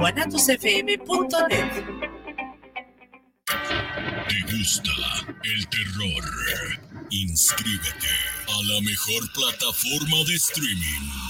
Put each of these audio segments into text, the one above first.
guanatosfm.net ¿Te gusta el terror? Inscríbete a la mejor plataforma de streaming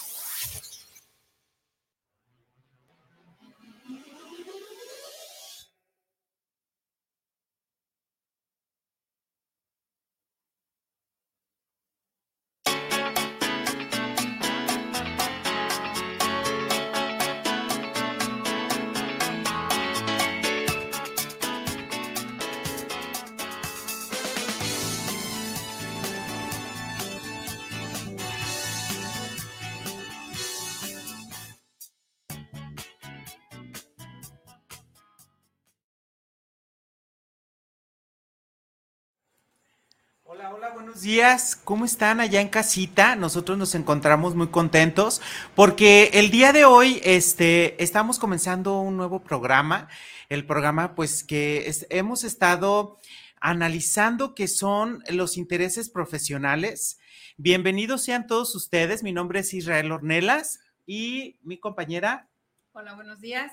buenos días. ¿Cómo están allá en casita? Nosotros nos encontramos muy contentos porque el día de hoy este, estamos comenzando un nuevo programa. El programa, pues, que hemos estado analizando que son los intereses profesionales. Bienvenidos sean todos ustedes. Mi nombre es Israel Ornelas y mi compañera. Hola, buenos días.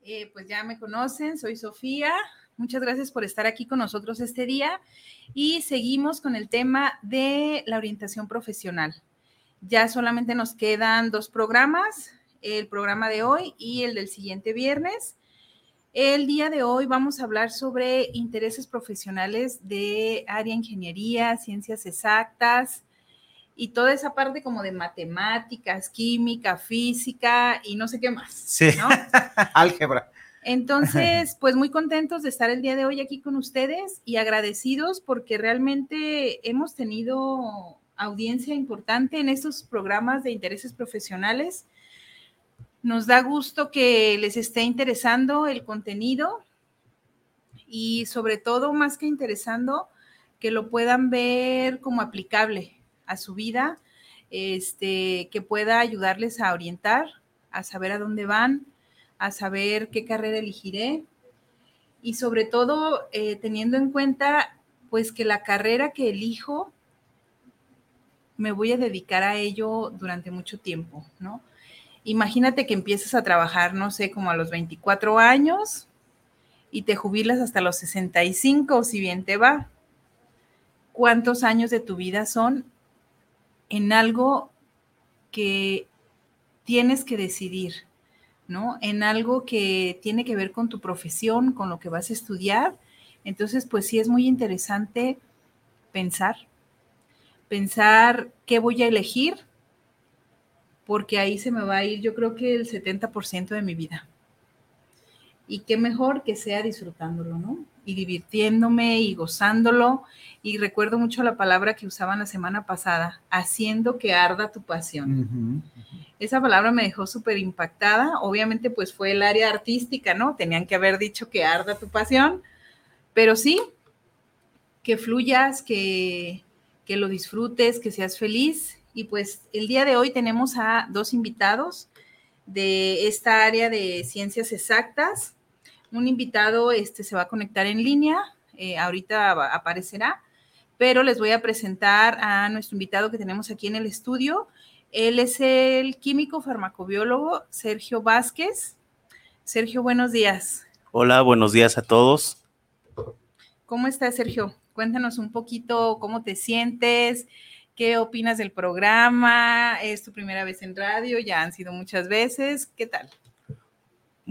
Eh, pues ya me conocen, soy Sofía. Muchas gracias por estar aquí con nosotros este día y seguimos con el tema de la orientación profesional. Ya solamente nos quedan dos programas, el programa de hoy y el del siguiente viernes. El día de hoy vamos a hablar sobre intereses profesionales de área ingeniería, ciencias exactas y toda esa parte como de matemáticas, química, física y no sé qué más. Sí, ¿no? álgebra. Entonces, pues muy contentos de estar el día de hoy aquí con ustedes y agradecidos porque realmente hemos tenido audiencia importante en estos programas de intereses profesionales. Nos da gusto que les esté interesando el contenido y sobre todo, más que interesando, que lo puedan ver como aplicable a su vida, este, que pueda ayudarles a orientar, a saber a dónde van, a saber qué carrera elegiré y sobre todo eh, teniendo en cuenta pues que la carrera que elijo me voy a dedicar a ello durante mucho tiempo, ¿no? Imagínate que empiezas a trabajar, no sé, como a los 24 años y te jubilas hasta los 65, si bien te va. ¿Cuántos años de tu vida son en algo que tienes que decidir? ¿No? En algo que tiene que ver con tu profesión, con lo que vas a estudiar. Entonces, pues sí es muy interesante pensar, pensar qué voy a elegir, porque ahí se me va a ir yo creo que el 70% de mi vida. Y qué mejor que sea disfrutándolo, ¿no? Y divirtiéndome y gozándolo. Y recuerdo mucho la palabra que usaban la semana pasada, haciendo que arda tu pasión. Esa palabra me dejó súper impactada. Obviamente, pues fue el área artística, ¿no? Tenían que haber dicho que arda tu pasión, Pero sí, que fluyas, que, que lo disfrutes, que seas feliz. Y pues el día de hoy tenemos a dos invitados de esta área de ciencias exactas. Un invitado este, se va a conectar en línea, eh, ahorita aparecerá, pero les voy a presentar a nuestro invitado que tenemos aquí en el estudio. Él es el químico farmacobiólogo Sergio Vázquez. Sergio, buenos días. Hola, buenos días a todos. ¿Cómo estás, Sergio? Cuéntanos un poquito cómo te sientes, qué opinas del programa, es tu primera vez en radio, ya han sido muchas veces, ¿qué tal?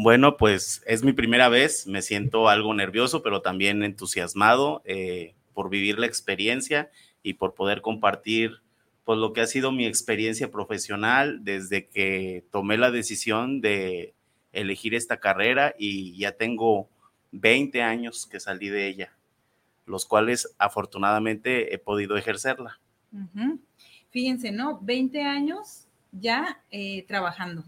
Bueno, pues es mi primera vez, me siento algo nervioso, pero también entusiasmado eh, por vivir la experiencia y por poder compartir pues lo que ha sido mi experiencia profesional desde que tomé la decisión de elegir esta carrera y ya tengo 20 años que salí de ella, los cuales afortunadamente he podido ejercerla. Fíjense, ¿no? 20 años ya eh, trabajando.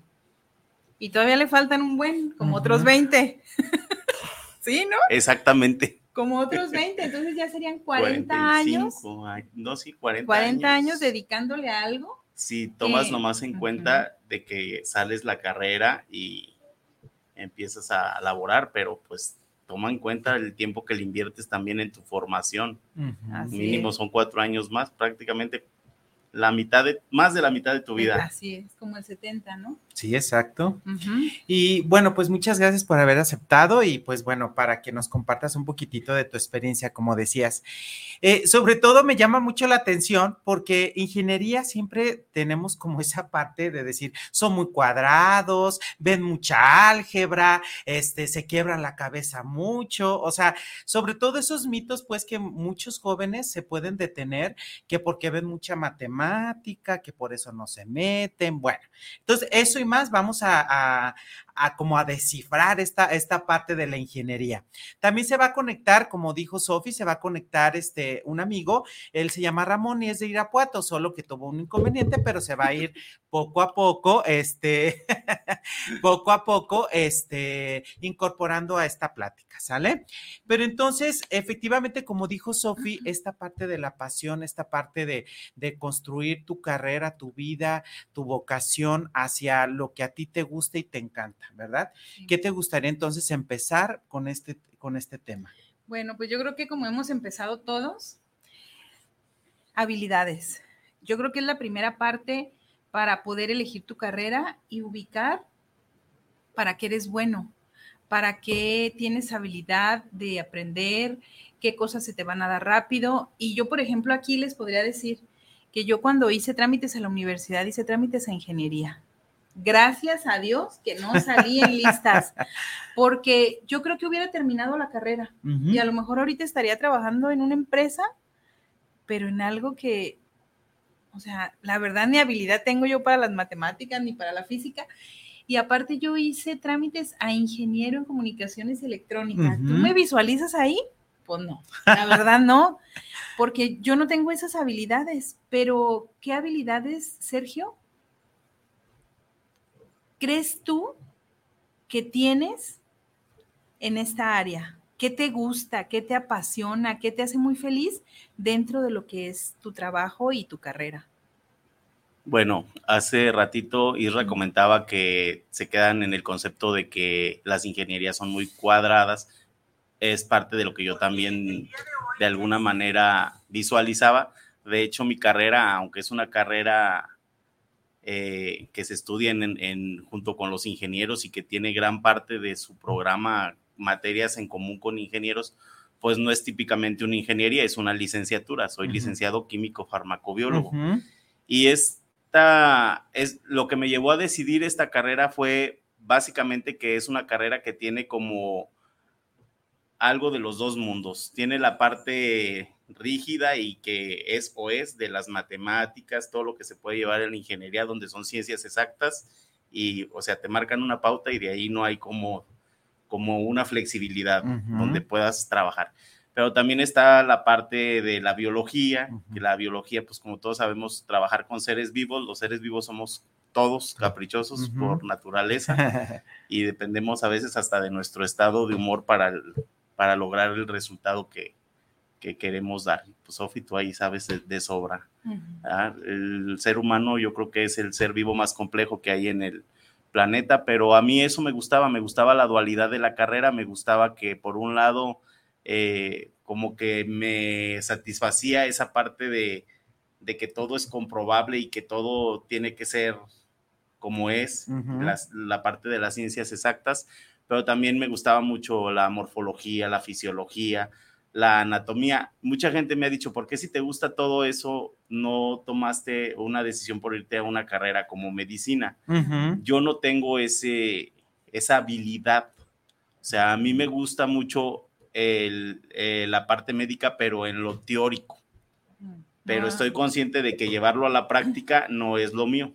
Y todavía le faltan un buen, como otros 20. ¿Sí, no? Exactamente. Como otros 20, entonces ya serían 40 años. No, sí, 40, 40 años. dedicándole a algo. Si tomas nomás en cuenta de que sales la carrera y empiezas a laborar, pero pues toma en cuenta el tiempo que le inviertes también en tu formación. Mínimo son cuatro años más, prácticamente la mitad de, más de la mitad de tu vida. Así es, como el 70, ¿no? Sí, exacto. Y bueno, pues muchas gracias por haber aceptado y pues bueno, para que nos compartas un poquitito de tu experiencia, como decías. Eh, sobre todo me llama mucho la atención porque ingeniería siempre tenemos como esa parte de decir, son muy cuadrados, ven mucha álgebra, este, se quiebran la cabeza mucho, o sea, sobre todo esos mitos pues que muchos jóvenes se pueden detener, que porque ven mucha matemática, que por eso no se meten. Bueno, entonces eso y más vamos a, a como a descifrar esta, esta parte de la ingeniería. También se va a conectar, como dijo Sofi, se va a conectar este, un amigo, él se llama Ramón y es de Irapuato, solo que tuvo un inconveniente, pero se va a ir poco a poco, este, poco a poco, este, incorporando a esta plática, ¿sale? Pero entonces, efectivamente, como dijo Sofi, esta parte de la pasión, esta parte de, de construir tu carrera, tu vida, tu vocación hacia lo que a ti te gusta y te encanta. ¿verdad? ¿Qué te gustaría entonces empezar con este, con este tema? Bueno, pues yo creo que como hemos empezado todos, habilidades. Yo creo que es la primera parte para poder elegir tu carrera y ubicar para qué eres bueno, para qué tienes habilidad de aprender, qué cosas se te van a dar rápido. Y yo, por ejemplo, aquí les podría decir que yo cuando hice trámites a la universidad, hice trámites a ingeniería gracias a Dios que no salí en listas, porque yo creo que hubiera terminado la carrera y a lo mejor ahorita estaría trabajando en una empresa, pero en algo que, o sea, la verdad ni habilidad tengo yo para las matemáticas ni para la física. Y aparte yo hice trámites a ingeniero en comunicaciones electrónicas. ¿Tú me visualizas ahí? Pues no, la verdad no, porque yo no tengo esas habilidades, pero ¿qué habilidades, Sergio? crees tú que tienes en esta área? ¿Qué te gusta? ¿Qué te apasiona? ¿Qué te hace muy feliz dentro de lo que es tu trabajo y tu carrera? Bueno, hace ratito Isra comentaba que se quedan en el concepto de que las ingenierías son muy cuadradas. Es parte de lo que yo también de alguna manera visualizaba. De hecho, mi carrera, aunque es una carrera eh, que se estudian en, junto con los ingenieros y que tiene gran parte de su programa materias en común con ingenieros, pues no es típicamente una ingeniería, es una licenciatura. Soy licenciado químico farmacobiólogo. Y esta es lo que me llevó a decidir esta carrera fue básicamente que es una carrera que tiene como algo de los dos mundos. Tiene la parte rígida y que es o es de las matemáticas, todo lo que se puede llevar en la ingeniería, donde son ciencias exactas y, o sea, te marcan una pauta y de ahí no hay como, como una flexibilidad donde puedas trabajar. Pero también está la parte de la biología, que la biología, pues como todos sabemos, trabajar con seres vivos, los seres vivos somos todos caprichosos por naturaleza y dependemos a veces hasta de nuestro estado de humor para, para lograr el resultado que, que queremos dar. Pues Sofi, tú ahí sabes de, sobra. El ser humano yo creo que es el ser vivo más complejo que hay en el planeta, pero a mí eso me gustaba, me gustaba la dualidad de la carrera, me gustaba que por un lado eh, como que me satisfacía esa parte de, de, que todo es comprobable y que todo tiene que ser como es, la parte de las ciencias exactas, pero también me gustaba mucho la morfología, la fisiología, la anatomía. Mucha gente me ha dicho, ¿por qué si te gusta todo eso no tomaste una decisión por irte a una carrera como medicina? Yo no tengo ese, esa habilidad. O sea, a mí me gusta mucho el, eh, la parte médica, pero en lo teórico. Pero ah. estoy consciente de que llevarlo a la práctica no es lo mío.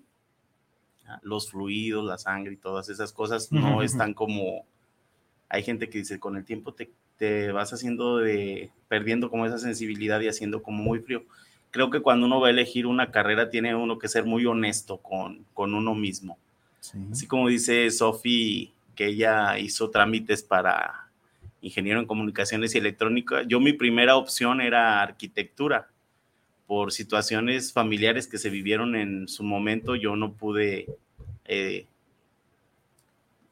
Los fluidos, la sangre y todas esas cosas no están como... Hay gente que dice, con el tiempo te te vas haciendo de, perdiendo como esa sensibilidad y haciendo como muy frío. Creo que cuando uno va a elegir una carrera tiene uno que ser muy honesto con, con uno mismo. Así como dice Sofi, que ella hizo trámites para ingeniero en comunicaciones y electrónica, yo mi primera opción era arquitectura. Por situaciones familiares que se vivieron en su momento, yo no pude eh,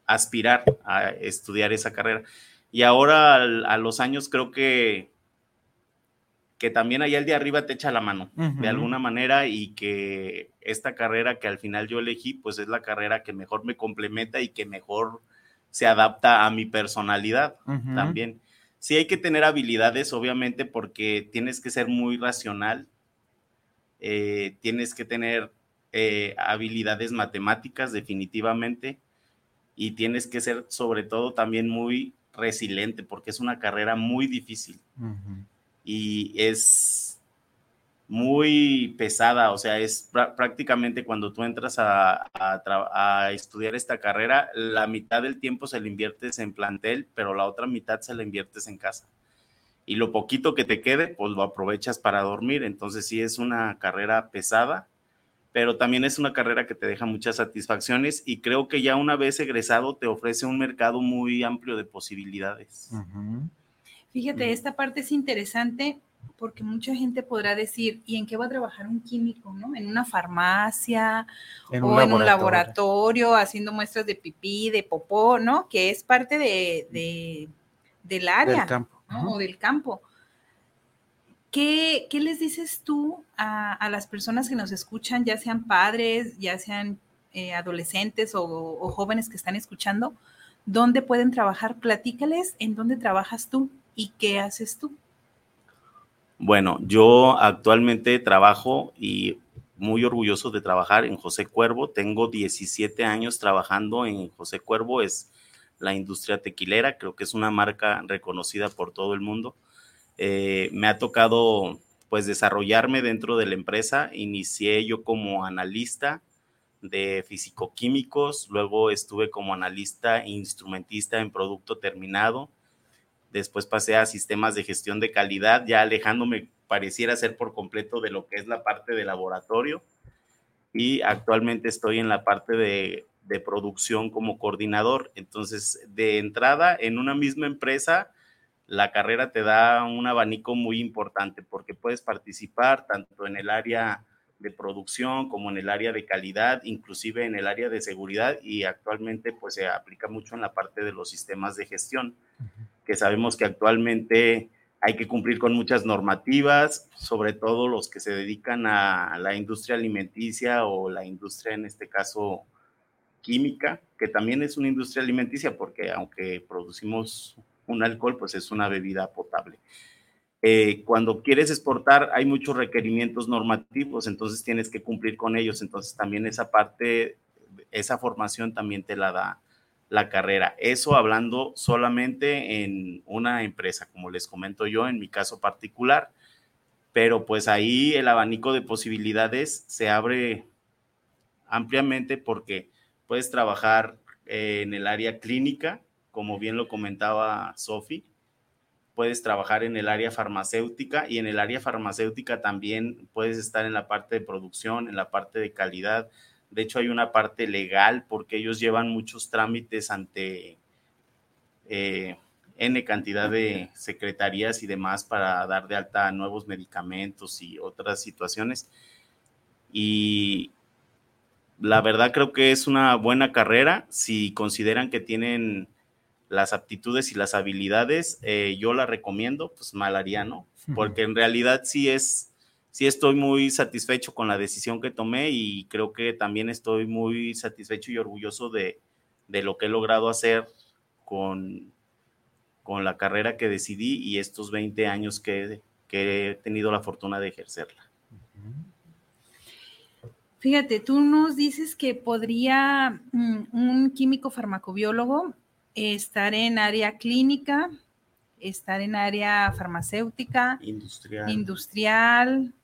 aspirar a estudiar esa carrera. Y ahora a los años creo que, que también allá el de arriba te echa la mano de alguna manera y que esta carrera que al final yo elegí, pues es la carrera que mejor me complementa y que mejor se adapta a mi personalidad también. Sí hay que tener habilidades, obviamente, porque tienes que ser muy racional, eh, tienes que tener eh, habilidades matemáticas definitivamente y tienes que ser sobre todo también muy resiliente porque es una carrera muy difícil y es muy pesada, o sea, es prácticamente cuando tú entras a, a, estudiar esta carrera, la mitad del tiempo se la inviertes en plantel, pero la otra mitad se la inviertes en casa. Y lo poquito que te quede, pues lo aprovechas para dormir. Entonces sí es una carrera pesada, pero también es una carrera que te deja muchas satisfacciones y creo que ya una vez egresado te ofrece un mercado muy amplio de posibilidades. Fíjate, esta parte es interesante porque mucha gente podrá decir, ¿y en qué va a trabajar un químico? ¿no? ¿En una farmacia o en un laboratorio haciendo muestras de pipí, de popó, ¿no? Que es parte de, del área del campo. o del campo. ¿Qué, les dices tú a, las personas que nos escuchan, ya sean padres, ya sean eh, adolescentes o, jóvenes que están escuchando? ¿Dónde pueden trabajar? Platícales en dónde trabajas tú y qué haces tú. Bueno, yo actualmente trabajo y muy orgulloso de trabajar en José Cuervo. Tengo 17 años trabajando en José Cuervo, es la industria tequilera, creo que es una marca reconocida por todo el mundo. Eh, me ha tocado pues desarrollarme dentro de la empresa. Inicié yo como analista de fisicoquímicos, luego estuve como analista e instrumentista en producto terminado, después pasé a sistemas de gestión de calidad, ya alejándome pareciera ser por completo de lo que es la parte de laboratorio y actualmente estoy en la parte de, de producción como coordinador. Entonces, de entrada, en una misma empresa, la carrera te da un abanico muy importante porque puedes participar tanto en el área de producción como en el área de calidad, inclusive en el área de seguridad y actualmente pues se aplica mucho en la parte de los sistemas de gestión, que sabemos que actualmente hay que cumplir con muchas normativas, sobre todo los que se dedican a la industria alimenticia o la industria en este caso química, que también es una industria alimenticia porque aunque producimos un alcohol, pues es una bebida potable. Eh, cuando quieres exportar hay muchos requerimientos normativos, entonces tienes que cumplir con ellos, entonces también esa parte, esa formación también te la da la carrera. Eso hablando solamente en una empresa, como les comento yo, en mi caso particular, pero pues ahí el abanico de posibilidades se abre ampliamente porque puedes trabajar en el área clínica, como bien lo comentaba Sofi, puedes trabajar en el área farmacéutica y en el área farmacéutica también puedes estar en la parte de producción, en la parte de calidad. De hecho, hay una parte legal porque ellos llevan muchos trámites ante eh, N cantidad de secretarías y demás para dar de alta nuevos medicamentos y otras situaciones. Y la verdad creo que es una buena carrera si consideran que tienen las aptitudes y las habilidades, eh, yo la recomiendo, pues mal haría, ¿no? Porque en realidad sí es, sí estoy muy satisfecho con la decisión que tomé y creo que también estoy muy satisfecho y orgulloso de, de lo que he logrado hacer con, con la carrera que decidí y estos 20 años que, que he tenido la fortuna de ejercerla. Fíjate, tú nos dices que podría mm, un químico farmacobiólogo estar en área clínica, estar en área farmacéutica, industrial, industrial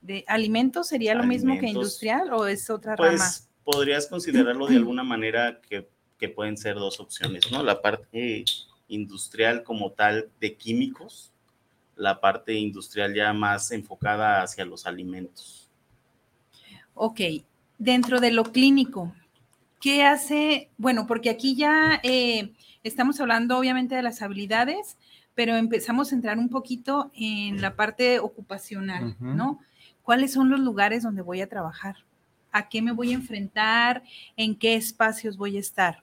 de alimentos sería lo mismo que industrial o es otra pues, rama. Podrías considerarlo de alguna manera que, que pueden ser dos opciones, ¿no? La parte industrial como tal de químicos, la parte industrial ya más enfocada hacia los alimentos. Ok, dentro de lo clínico, ¿qué hace? Bueno, porque aquí ya eh, estamos hablando obviamente de las habilidades, pero empezamos a entrar un poquito en la parte ocupacional, ¿no? ¿Cuáles son los lugares donde voy a trabajar? ¿A qué me voy a enfrentar? ¿En qué espacios voy a estar?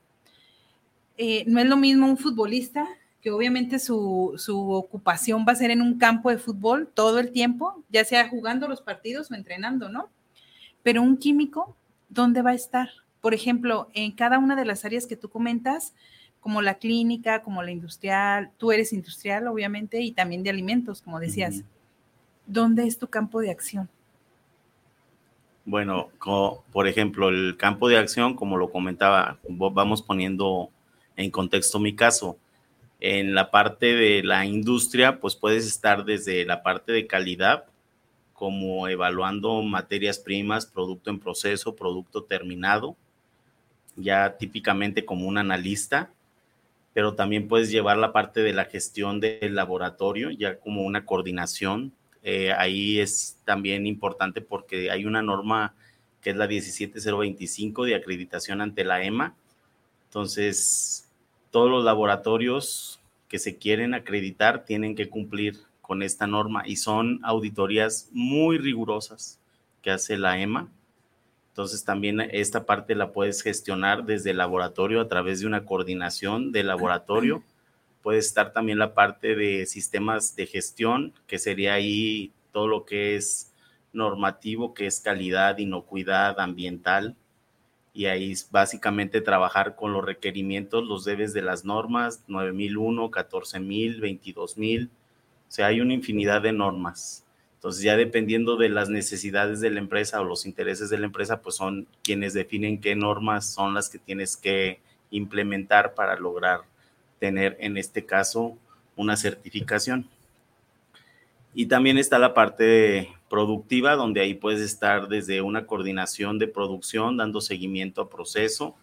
Eh, no es lo mismo un futbolista, que obviamente su, su, ocupación va a ser en un campo de fútbol todo el tiempo, ya sea jugando los partidos o entrenando, ¿no? Pero un químico, ¿dónde va a estar? Por ejemplo, en cada una de las áreas que tú comentas, como la clínica, como la industrial, tú eres industrial, obviamente, y también de alimentos, como decías. ¿Dónde es tu campo de acción? Bueno, por ejemplo, el campo de acción, como lo comentaba, vamos poniendo en contexto mi caso. En la parte de la industria, pues puedes estar desde la parte de calidad, como evaluando materias primas, producto en proceso, producto terminado, ya típicamente como un analista, pero también puedes llevar la parte de la gestión del laboratorio, ya como una coordinación. Eh, ahí es también importante porque hay una norma que es la 17025 de acreditación ante la EMA. Entonces, todos los laboratorios que se quieren acreditar tienen que cumplir con esta norma y son auditorías muy rigurosas que hace la EMA. Entonces también esta parte la puedes gestionar desde el laboratorio a través de una coordinación del laboratorio. Puede estar también la parte de sistemas de gestión, que sería ahí todo lo que es normativo, que es calidad, inocuidad ambiental, y ahí básicamente trabajar con los requerimientos, los debes de las normas 9001, 14000, 22000, o sea, hay una infinidad de normas. Entonces, ya dependiendo de las necesidades de la empresa o los intereses de la empresa, pues son quienes definen qué normas son las que tienes que implementar para lograr tener, en este caso, una certificación. Y también está la parte productiva, donde ahí puedes estar desde una coordinación de producción, dando seguimiento a proceso,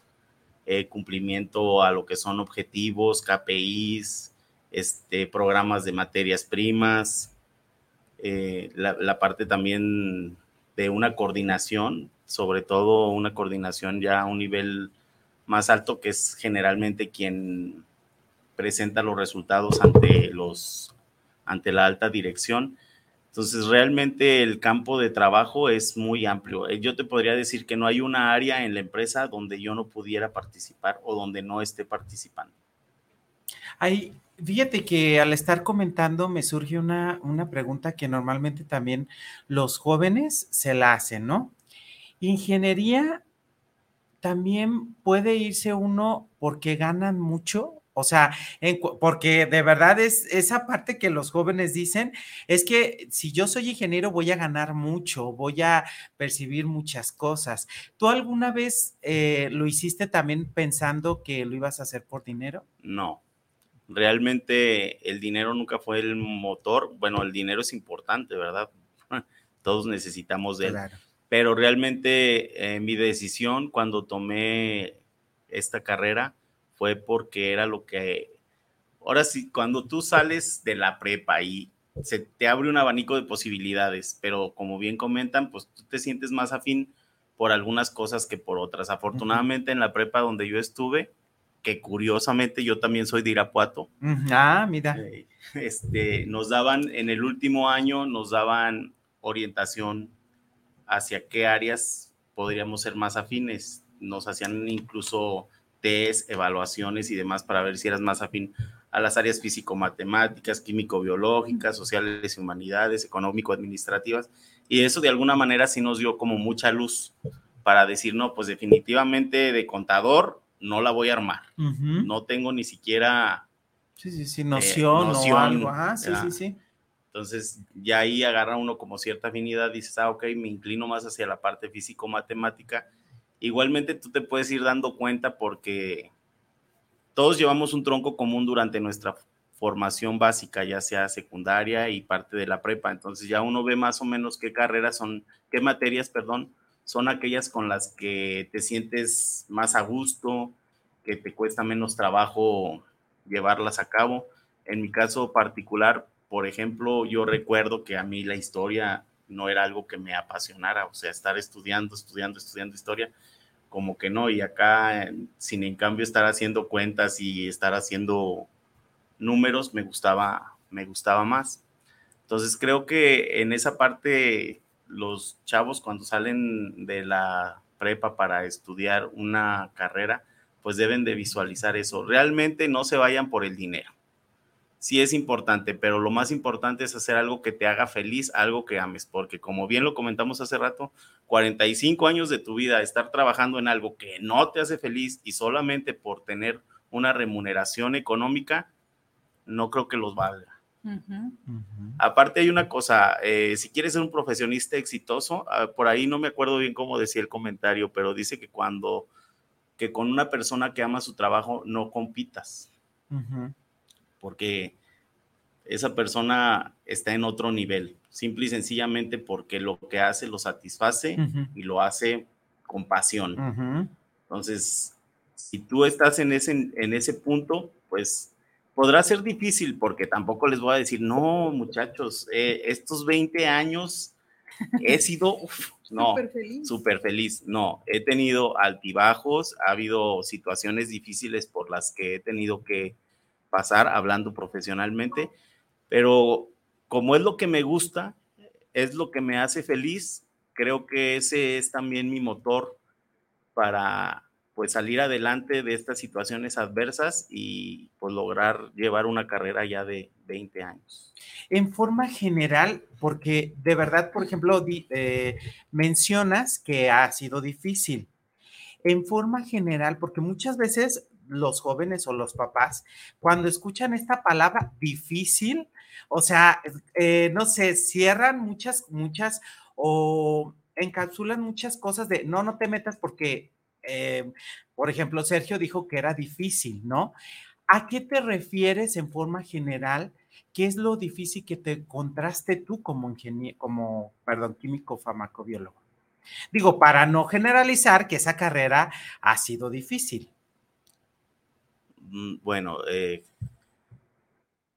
eh, cumplimiento a lo que son objetivos, KPIs, este, programas de materias primas, eh, la, la, parte también de una coordinación, sobre todo una coordinación ya a un nivel más alto, que es generalmente quien presenta los resultados ante los ante la alta dirección entonces, realmente el campo de trabajo es muy amplio. Eh, yo te podría decir que no hay una área en la empresa donde yo no pudiera participar o donde no esté participando. Hay, fíjate que al estar comentando me surge una, una pregunta que normalmente también los jóvenes se la hacen, ¿no? Ingeniería también puede irse uno porque ganan mucho o sea, porque de verdad es esa parte que los jóvenes dicen, es que si yo soy ingeniero voy a ganar mucho, voy a percibir muchas cosas. ¿Tú alguna vez eh, lo hiciste también pensando que lo ibas a hacer por dinero? No, realmente el dinero nunca fue el motor. Bueno, el dinero es importante, ¿verdad? Todos necesitamos de él. Pero realmente eh, mi decisión cuando tomé esta carrera, fue porque era lo que, ahora sí, cuando tú sales de la prepa y se te abre un abanico de posibilidades, pero como bien comentan, pues tú te sientes más afín por algunas cosas que por otras. Afortunadamente en la prepa donde yo estuve, que curiosamente yo también soy de Irapuato. Ah, mira. Eh, este, nos daban, en el último año, nos daban orientación hacia qué áreas podríamos ser más afines. Nos hacían incluso test, evaluaciones y demás para ver si eras más afín a las áreas físico-matemáticas, químico-biológicas, sociales y humanidades, económico-administrativas. Y eso de alguna manera sí nos dio como mucha luz para decir, no, pues definitivamente de contador no la voy a armar. No tengo ni siquiera... Sí, sí, sí, noción, eh, o algo. Ah, sí, sí, sí. Entonces, ya ahí agarra uno como cierta afinidad, dices, ah, ok, me inclino más hacia la parte físico-matemática. Igualmente tú te puedes ir dando cuenta porque todos llevamos un tronco común durante nuestra formación básica, ya sea secundaria y parte de la prepa. Entonces ya uno ve más o menos qué carreras son, qué materias, perdón, son aquellas con las que te sientes más a gusto, que te cuesta menos trabajo llevarlas a cabo. En mi caso particular, por ejemplo, yo recuerdo que a mí la historia no era algo que me apasionara, o sea, estar estudiando, estudiando, estudiando historia, como que no, y acá, sin en cambio estar haciendo cuentas y estar haciendo números, me gustaba, me gustaba más. Entonces creo que en esa parte los chavos cuando salen de la prepa para estudiar una carrera, pues deben de visualizar eso. Realmente no se vayan por el dinero. Sí es importante, pero lo más importante es hacer algo que te haga feliz, algo que ames, porque como bien lo comentamos hace rato, 45 años de tu vida estar trabajando en algo que no te hace feliz y solamente por tener una remuneración económica, no creo que los valga. Aparte hay una cosa, eh, si quieres ser un profesionista exitoso, ah, por ahí no me acuerdo bien cómo decía el comentario, pero dice que cuando, que con una persona que ama su trabajo no compitas, porque esa persona está en otro nivel, simple y sencillamente porque lo que hace lo satisface y lo hace con pasión. Entonces, si tú estás en ese, en ese punto, pues podrá ser difícil porque tampoco les voy a decir, no, muchachos, eh, estos 20 años he sido, no, súper feliz. No, he tenido altibajos, ha habido situaciones difíciles por las que he tenido que pasar hablando profesionalmente, pero como es lo que me gusta, es lo que me hace feliz, creo que ese es también mi motor para pues salir adelante de estas situaciones adversas y pues lograr llevar una carrera ya de 20 años. En forma general, porque de verdad, por ejemplo, eh, mencionas que ha sido difícil. En forma general, porque muchas veces los jóvenes o los papás, cuando escuchan esta palabra difícil, o sea, eh, no sé, cierran muchas, muchas o encapsulan muchas cosas de no, no te metas porque eh, por ejemplo, Sergio dijo que era difícil, ¿no? ¿A qué te refieres en forma general? ¿Qué es lo difícil que te encontraste tú como ingeniero, como, perdón, químico farmacobiólogo? Digo, para no generalizar que esa carrera ha sido difícil. Mm, bueno, eh,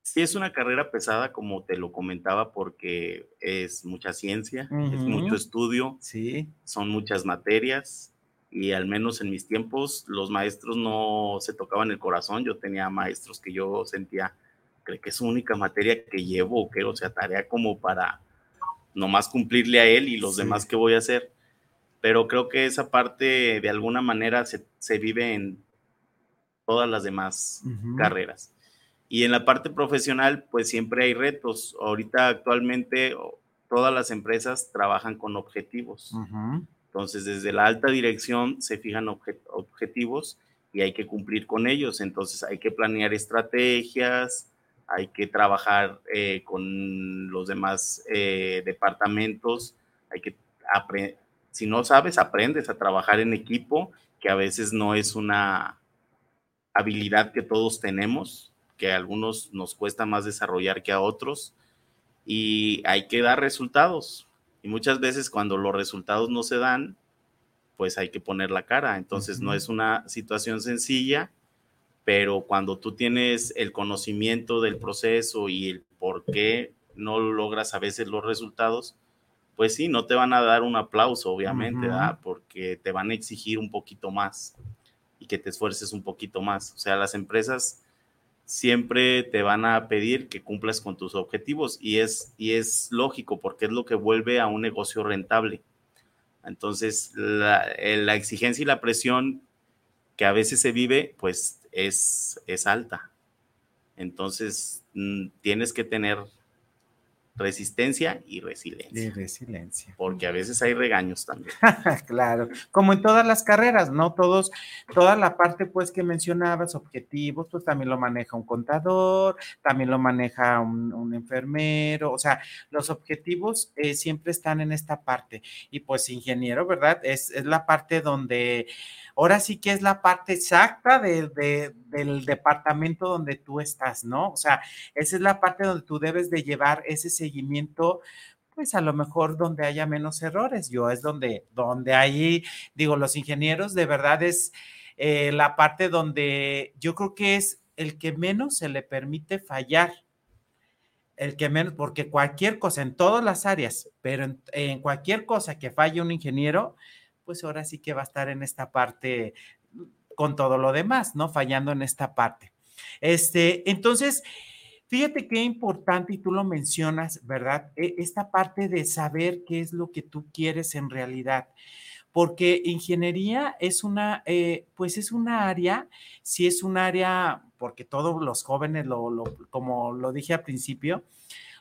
sí es una carrera pesada, como te lo comentaba, porque es mucha ciencia, es mucho estudio, sí. son muchas materias, y al menos en mis tiempos los maestros no se tocaban el corazón, yo tenía maestros que yo sentía, creo que es única materia que llevo, que o sea, tarea como para nomás cumplirle a él y los demás que voy a hacer, pero creo que esa parte de alguna manera se, se vive en todas las demás carreras. Y en la parte profesional, pues siempre hay retos. Ahorita actualmente todas las empresas trabajan con objetivos. Entonces, desde la alta dirección se fijan objetivos y hay que cumplir con ellos. Entonces, hay que planear estrategias, hay que trabajar eh, con los demás eh, departamentos, hay que si no sabes, aprendes a trabajar en equipo, que a veces no es una habilidad que todos tenemos, que a algunos nos cuesta más desarrollar que a otros, y hay que dar resultados. Y muchas veces cuando los resultados no se dan, pues hay que poner la cara. Entonces no es una situación sencilla, pero cuando tú tienes el conocimiento del proceso y el por qué no logras a veces los resultados, pues sí, no te van a dar un aplauso, obviamente, porque te van a exigir un poquito más. y que te esfuerces un poquito más. O sea, las empresas siempre te van a pedir que cumplas con tus objetivos y es, y es lógico porque es lo que vuelve a un negocio rentable. Entonces, la, eh, la exigencia y la presión que a veces se vive, pues es, es alta. Entonces, mm, tienes que tener resistencia y resiliencia. Y resiliencia. Porque a veces hay regaños también. claro, como en todas las carreras, ¿no? Todos, toda la parte pues que mencionabas, objetivos, pues también lo maneja un contador, también lo maneja un, un enfermero, o sea, los objetivos eh, siempre están en esta parte. Y pues ingeniero, ¿verdad? Es, es la parte donde ahora sí que es la parte exacta de, de, del departamento donde tú estás, ¿no? O sea, esa es la parte donde tú debes de llevar ese seguimiento pues a lo mejor donde haya menos errores. Yo es donde, donde ahí, digo, los ingenieros de verdad es eh, la parte donde yo creo que es el que menos se le permite fallar. El que menos, porque cualquier cosa en todas las áreas, pero en, en cualquier cosa que falle un ingeniero, pues ahora sí que va a estar en esta parte con todo lo demás, ¿no? Fallando en esta parte. Este, entonces, fíjate qué importante, y tú lo mencionas, ¿verdad? E, esta parte de saber qué es lo que tú quieres en realidad. Porque ingeniería es una, eh, pues es una área, si es un área, porque todos los jóvenes, lo, lo, como lo dije al principio,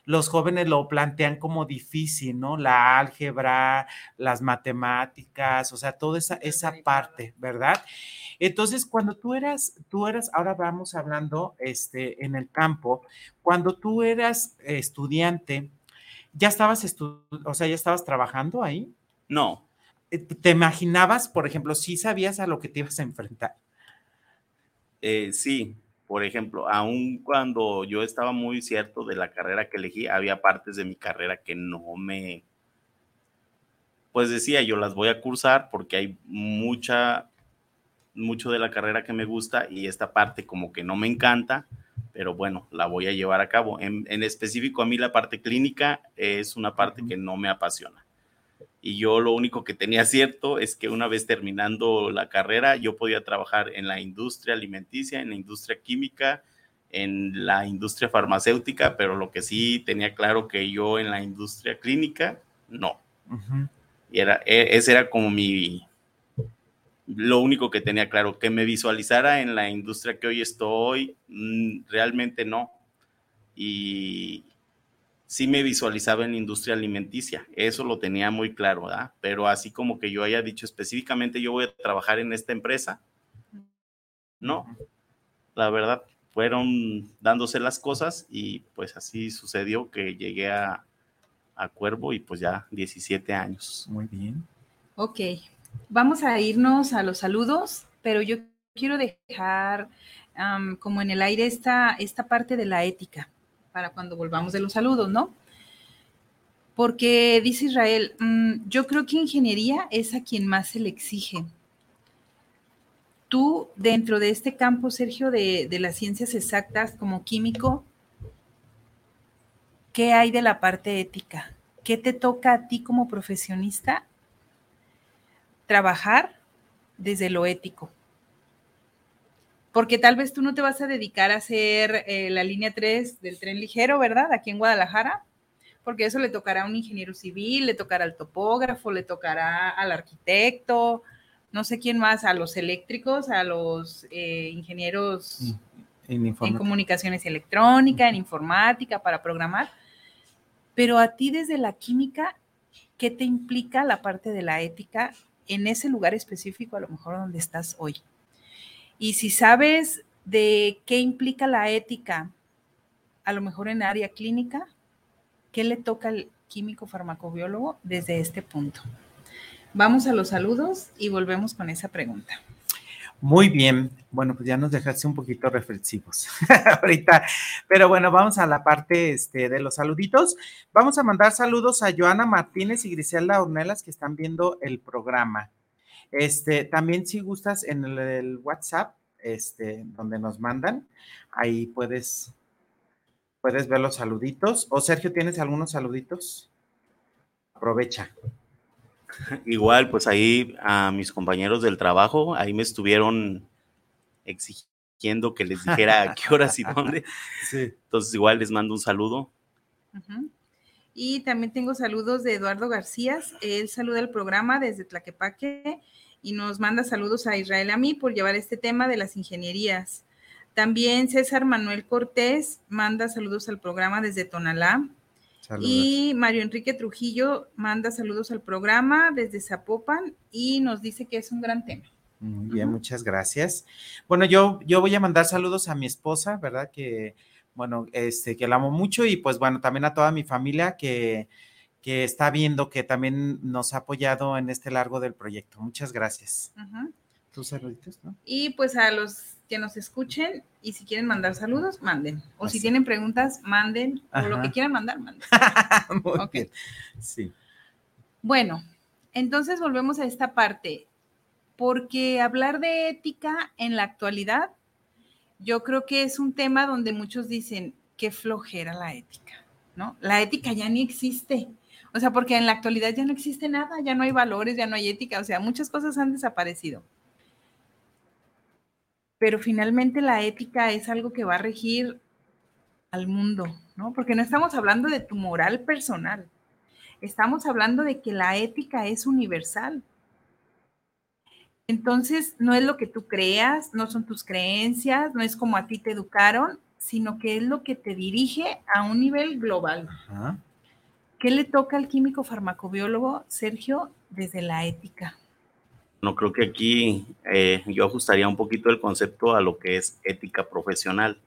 los jóvenes lo plantean como difícil, ¿no? La álgebra, las matemáticas, o sea, toda esa, esa parte, ¿verdad? Entonces, cuando tú eras, tú eras, ahora vamos hablando este, en el campo, cuando tú eras estudiante, ¿ya estabas, estu o sea, ya estabas trabajando ahí? No. ¿Te imaginabas, por ejemplo, si sabías a lo que te ibas a enfrentar? Eh, sí, por ejemplo, aun cuando yo estaba muy cierto de la carrera que elegí, había partes de mi carrera que no me, pues decía, yo las voy a cursar porque hay mucha, mucho de la carrera que me gusta y esta parte como que no me encanta, pero bueno, la voy a llevar a cabo. En, en específico, a mí la parte clínica es una parte que no me apasiona y yo lo único que tenía cierto es que una vez terminando la carrera yo podía trabajar en la industria alimenticia, en la industria química, en la industria farmacéutica, pero lo que sí tenía claro que yo en la industria clínica, no. Uh -huh. Y era, ese era como mi, lo único que tenía claro, que me visualizara en la industria que hoy estoy, realmente no. Y, sí me visualizaba en la industria alimenticia, eso lo tenía muy claro, ¿verdad? Pero así como que yo haya dicho específicamente yo voy a trabajar en esta empresa, no, la verdad, fueron dándose las cosas y pues así sucedió que llegué a, a Cuervo y pues ya 17 años. Muy bien. Ok, vamos a irnos a los saludos, pero yo quiero dejar um, como en el aire esta, esta parte de la ética para cuando volvamos de los saludos, ¿no? Porque dice Israel, mmm, yo creo que ingeniería es a quien más se le exige. Tú, dentro de este campo, Sergio, de, de las ciencias exactas como químico, ¿qué hay de la parte ética? ¿Qué te toca a ti como profesionista trabajar desde lo ético? Porque tal vez tú no te vas a dedicar a hacer eh, la línea 3 del tren ligero, ¿verdad? Aquí en Guadalajara, porque eso le tocará a un ingeniero civil, le tocará al topógrafo, le tocará al arquitecto, no sé quién más, a los eléctricos, a los eh, ingenieros en, en, comunicaciones electrónica, en informática, para programar. Pero a ti desde la química, ¿qué te implica la parte de la ética en ese lugar específico, a lo mejor donde estás hoy? Y si sabes de qué implica la ética, a lo mejor en área clínica, ¿qué le toca al químico farmacobiólogo desde este punto? Vamos a los saludos y volvemos con esa pregunta. Muy bien, bueno, pues ya nos dejaste un poquito reflexivos ahorita, pero bueno, vamos a la parte este, de los saluditos. Vamos a mandar saludos a Joana Martínez y Griselda Ornelas que están viendo el programa. Este, también si gustas en el, el, WhatsApp, este, donde nos mandan, ahí puedes, puedes ver los saluditos. O Sergio, ¿tienes algunos saluditos? Aprovecha. Igual, pues ahí a mis compañeros del trabajo, ahí me estuvieron exigiendo que les dijera a qué horas y dónde. Sí. Entonces, igual les mando un saludo. Y también tengo saludos de Eduardo García. Él saluda el programa desde Tlaquepaque y nos manda saludos a Israel a mí por llevar este tema de las ingenierías. También César Manuel Cortés manda saludos al programa desde Tonalá. Saludos. Y Mario Enrique Trujillo manda saludos al programa desde Zapopan y nos dice que es un gran tema. Muy bien, muchas gracias. Bueno, yo, yo voy a mandar saludos a mi esposa, ¿verdad? Que, bueno, este, que la amo mucho y pues bueno, también a toda mi familia que, que está viendo, que también nos ha apoyado en este largo del proyecto. Muchas gracias. Tus saluditos, ¿no? Y pues a los que nos escuchen y si quieren mandar saludos, manden. O si tienen preguntas, manden. O lo que quieran mandar, manden. Muy Ok. bien. Sí. Bueno, entonces volvemos a esta parte, porque hablar de ética en la actualidad, yo creo que es un tema donde muchos dicen, qué flojera la ética, ¿no? La ética ya ni existe. O sea, porque en la actualidad ya no existe nada, ya no hay valores, ya no hay ética, o sea, muchas cosas han desaparecido. Pero finalmente la ética es algo que va a regir al mundo, ¿no? Porque no estamos hablando de tu moral personal, estamos hablando de que la ética es universal. Entonces, no es lo que tú creas, no son tus creencias, no es como a ti te educaron, sino que es lo que te dirige a un nivel global. Ajá. ¿Qué le toca al químico farmacobiólogo, Sergio, desde la ética? No creo que aquí eh, yo ajustaría un poquito el concepto a lo que es ética profesional,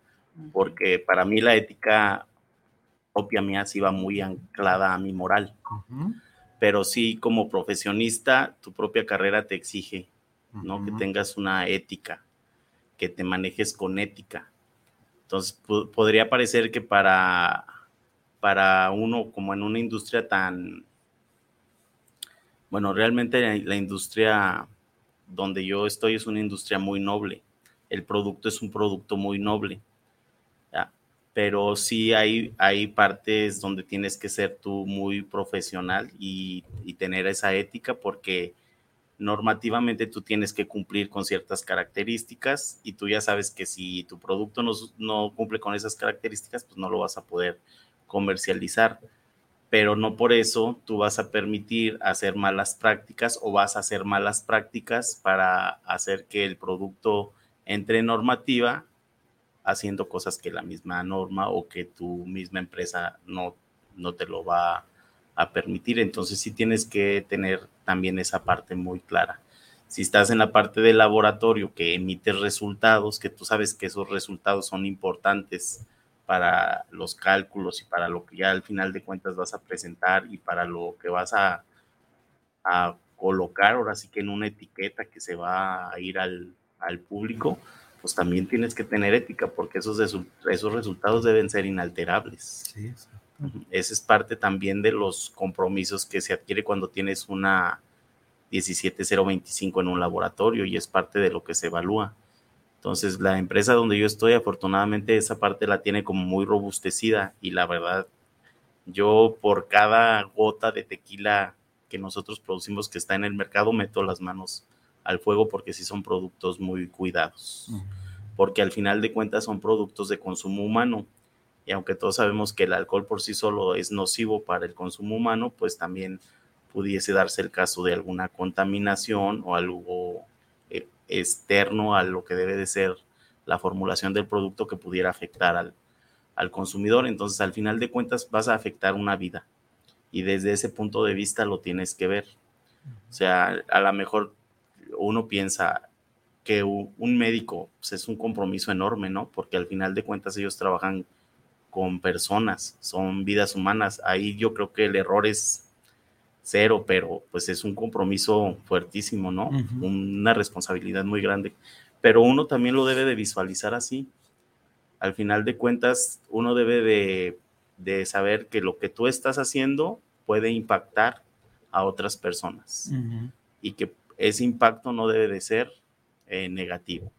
porque para mí la ética propia mía sí va muy anclada a mi moral, pero sí como profesionista tu propia carrera te exige, ¿no? Que tengas una ética, que te manejes con ética. Entonces po- podría parecer que para, para uno como en una industria tan, bueno, realmente la, la industria donde yo estoy es una industria muy noble. El producto es un producto muy noble. ¿ya? Pero sí hay, hay partes donde tienes que ser tú muy profesional y, y tener esa ética porque normativamente tú tienes que cumplir con ciertas características y tú ya sabes que si tu producto no, cumple con esas características, pues no lo vas a poder comercializar. Pero no por eso tú vas a permitir hacer malas prácticas o vas a hacer malas prácticas para hacer que el producto entre en normativa haciendo cosas que la misma norma o que tu misma empresa no, no te lo va a permitir. Entonces sí tienes que tener también esa parte muy clara. Si estás en la parte del laboratorio que emites resultados, que tú sabes que esos resultados son importantes para los cálculos y para lo que ya al final de cuentas vas a presentar y para lo que vas a, colocar ahora sí que en una etiqueta que se va a ir al, público, pues también tienes que tener ética porque esos, esos resultados deben ser inalterables. Sí, Ese es parte también de los compromisos que se adquiere cuando tienes una 17025 en un laboratorio y es parte de lo que se evalúa. Entonces, la empresa donde yo estoy, afortunadamente, esa parte la tiene como muy robustecida y la verdad, yo por cada gota de tequila que nosotros producimos que está en el mercado, meto las manos al fuego porque sí son productos muy cuidados, porque al final de cuentas son productos de consumo humano y aunque todos sabemos que el alcohol por sí solo es nocivo para el consumo humano, pues también pudiese darse el caso de alguna contaminación o algo eh, externo a lo que debe de ser la formulación del producto que pudiera afectar al, al consumidor. Entonces, al final de cuentas, vas a afectar una vida y desde ese punto de vista lo tienes que ver. O sea, a lo mejor uno piensa que un médico pues, es un compromiso enorme, ¿no? Porque al final de cuentas ellos trabajan con personas, son vidas humanas. Ahí yo creo que el error es cero, pero pues es un compromiso fuertísimo, ¿no? Una responsabilidad muy grande. Pero uno también lo debe de visualizar así. Al final de cuentas, uno debe de, de saber que lo que tú estás haciendo puede impactar a otras personas y que ese impacto no debe de ser eh, negativo.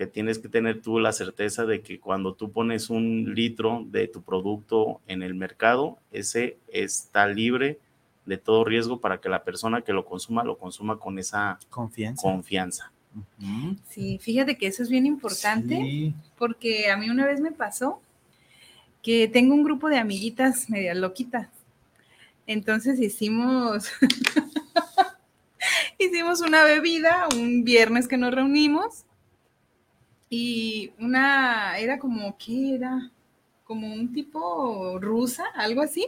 Que tienes que tener tú la certeza de que cuando tú pones un litro de tu producto en el mercado, ese está libre de todo riesgo para que la persona que lo consuma lo consuma con esa confianza. confianza. Sí, fíjate que eso es bien importante Sí. porque a mí una vez me pasó que tengo un grupo de amiguitas media loquitas. Entonces hicimos hicimos una bebida un viernes que nos reunimos y una era como ¿qué era? Como un tipo rusa, algo así.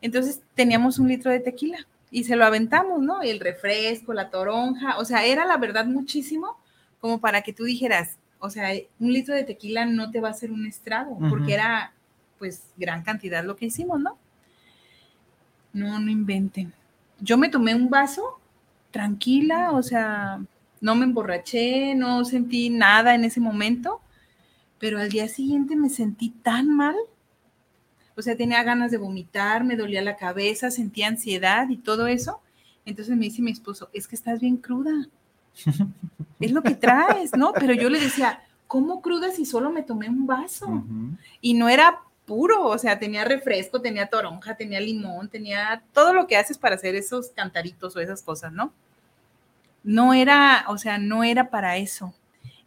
Entonces teníamos un litro de tequila y se lo aventamos, ¿no? El refresco, la toronja, o sea, era la verdad muchísimo como para que tú dijeras, o sea, un litro de tequila no te va a hacer un estrago, porque era pues gran cantidad lo que hicimos, ¿no? No, no inventen. Yo me tomé un vaso tranquila, o sea, no me emborraché, no sentí nada en ese momento, pero al día siguiente me sentí tan mal. O sea, tenía ganas de vomitar, me dolía la cabeza, sentía ansiedad y todo eso. Entonces me dice mi esposo, es que estás bien cruda. Es lo que traes, ¿no? Pero yo le decía, ¿cómo cruda si solo me tomé un vaso? Y no era puro, o sea, tenía refresco, tenía toronja, tenía limón, tenía todo lo que haces para hacer esos cantaritos o esas cosas, ¿no? No era, o sea, no era para eso.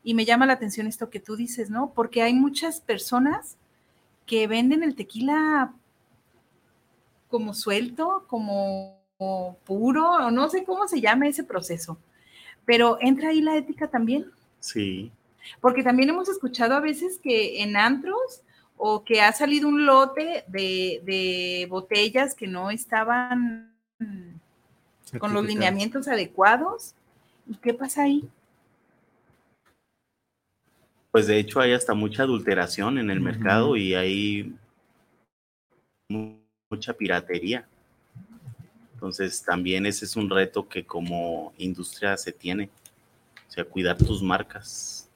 Y me llama la atención esto que tú dices, ¿no? Porque hay muchas personas que venden el tequila como suelto, como puro, o no sé cómo se llama ese proceso. Pero entra ahí la ética también, Sí, porque también hemos escuchado a veces que en antros o que ha salido un lote de, de botellas que no estaban con los lineamientos adecuados. ¿Y qué pasa ahí? pues de hecho hay hasta mucha adulteración en el mercado y hay mu- mucha piratería. Entonces también ese es un reto que como industria se tiene, o sea, cuidar tus marcas,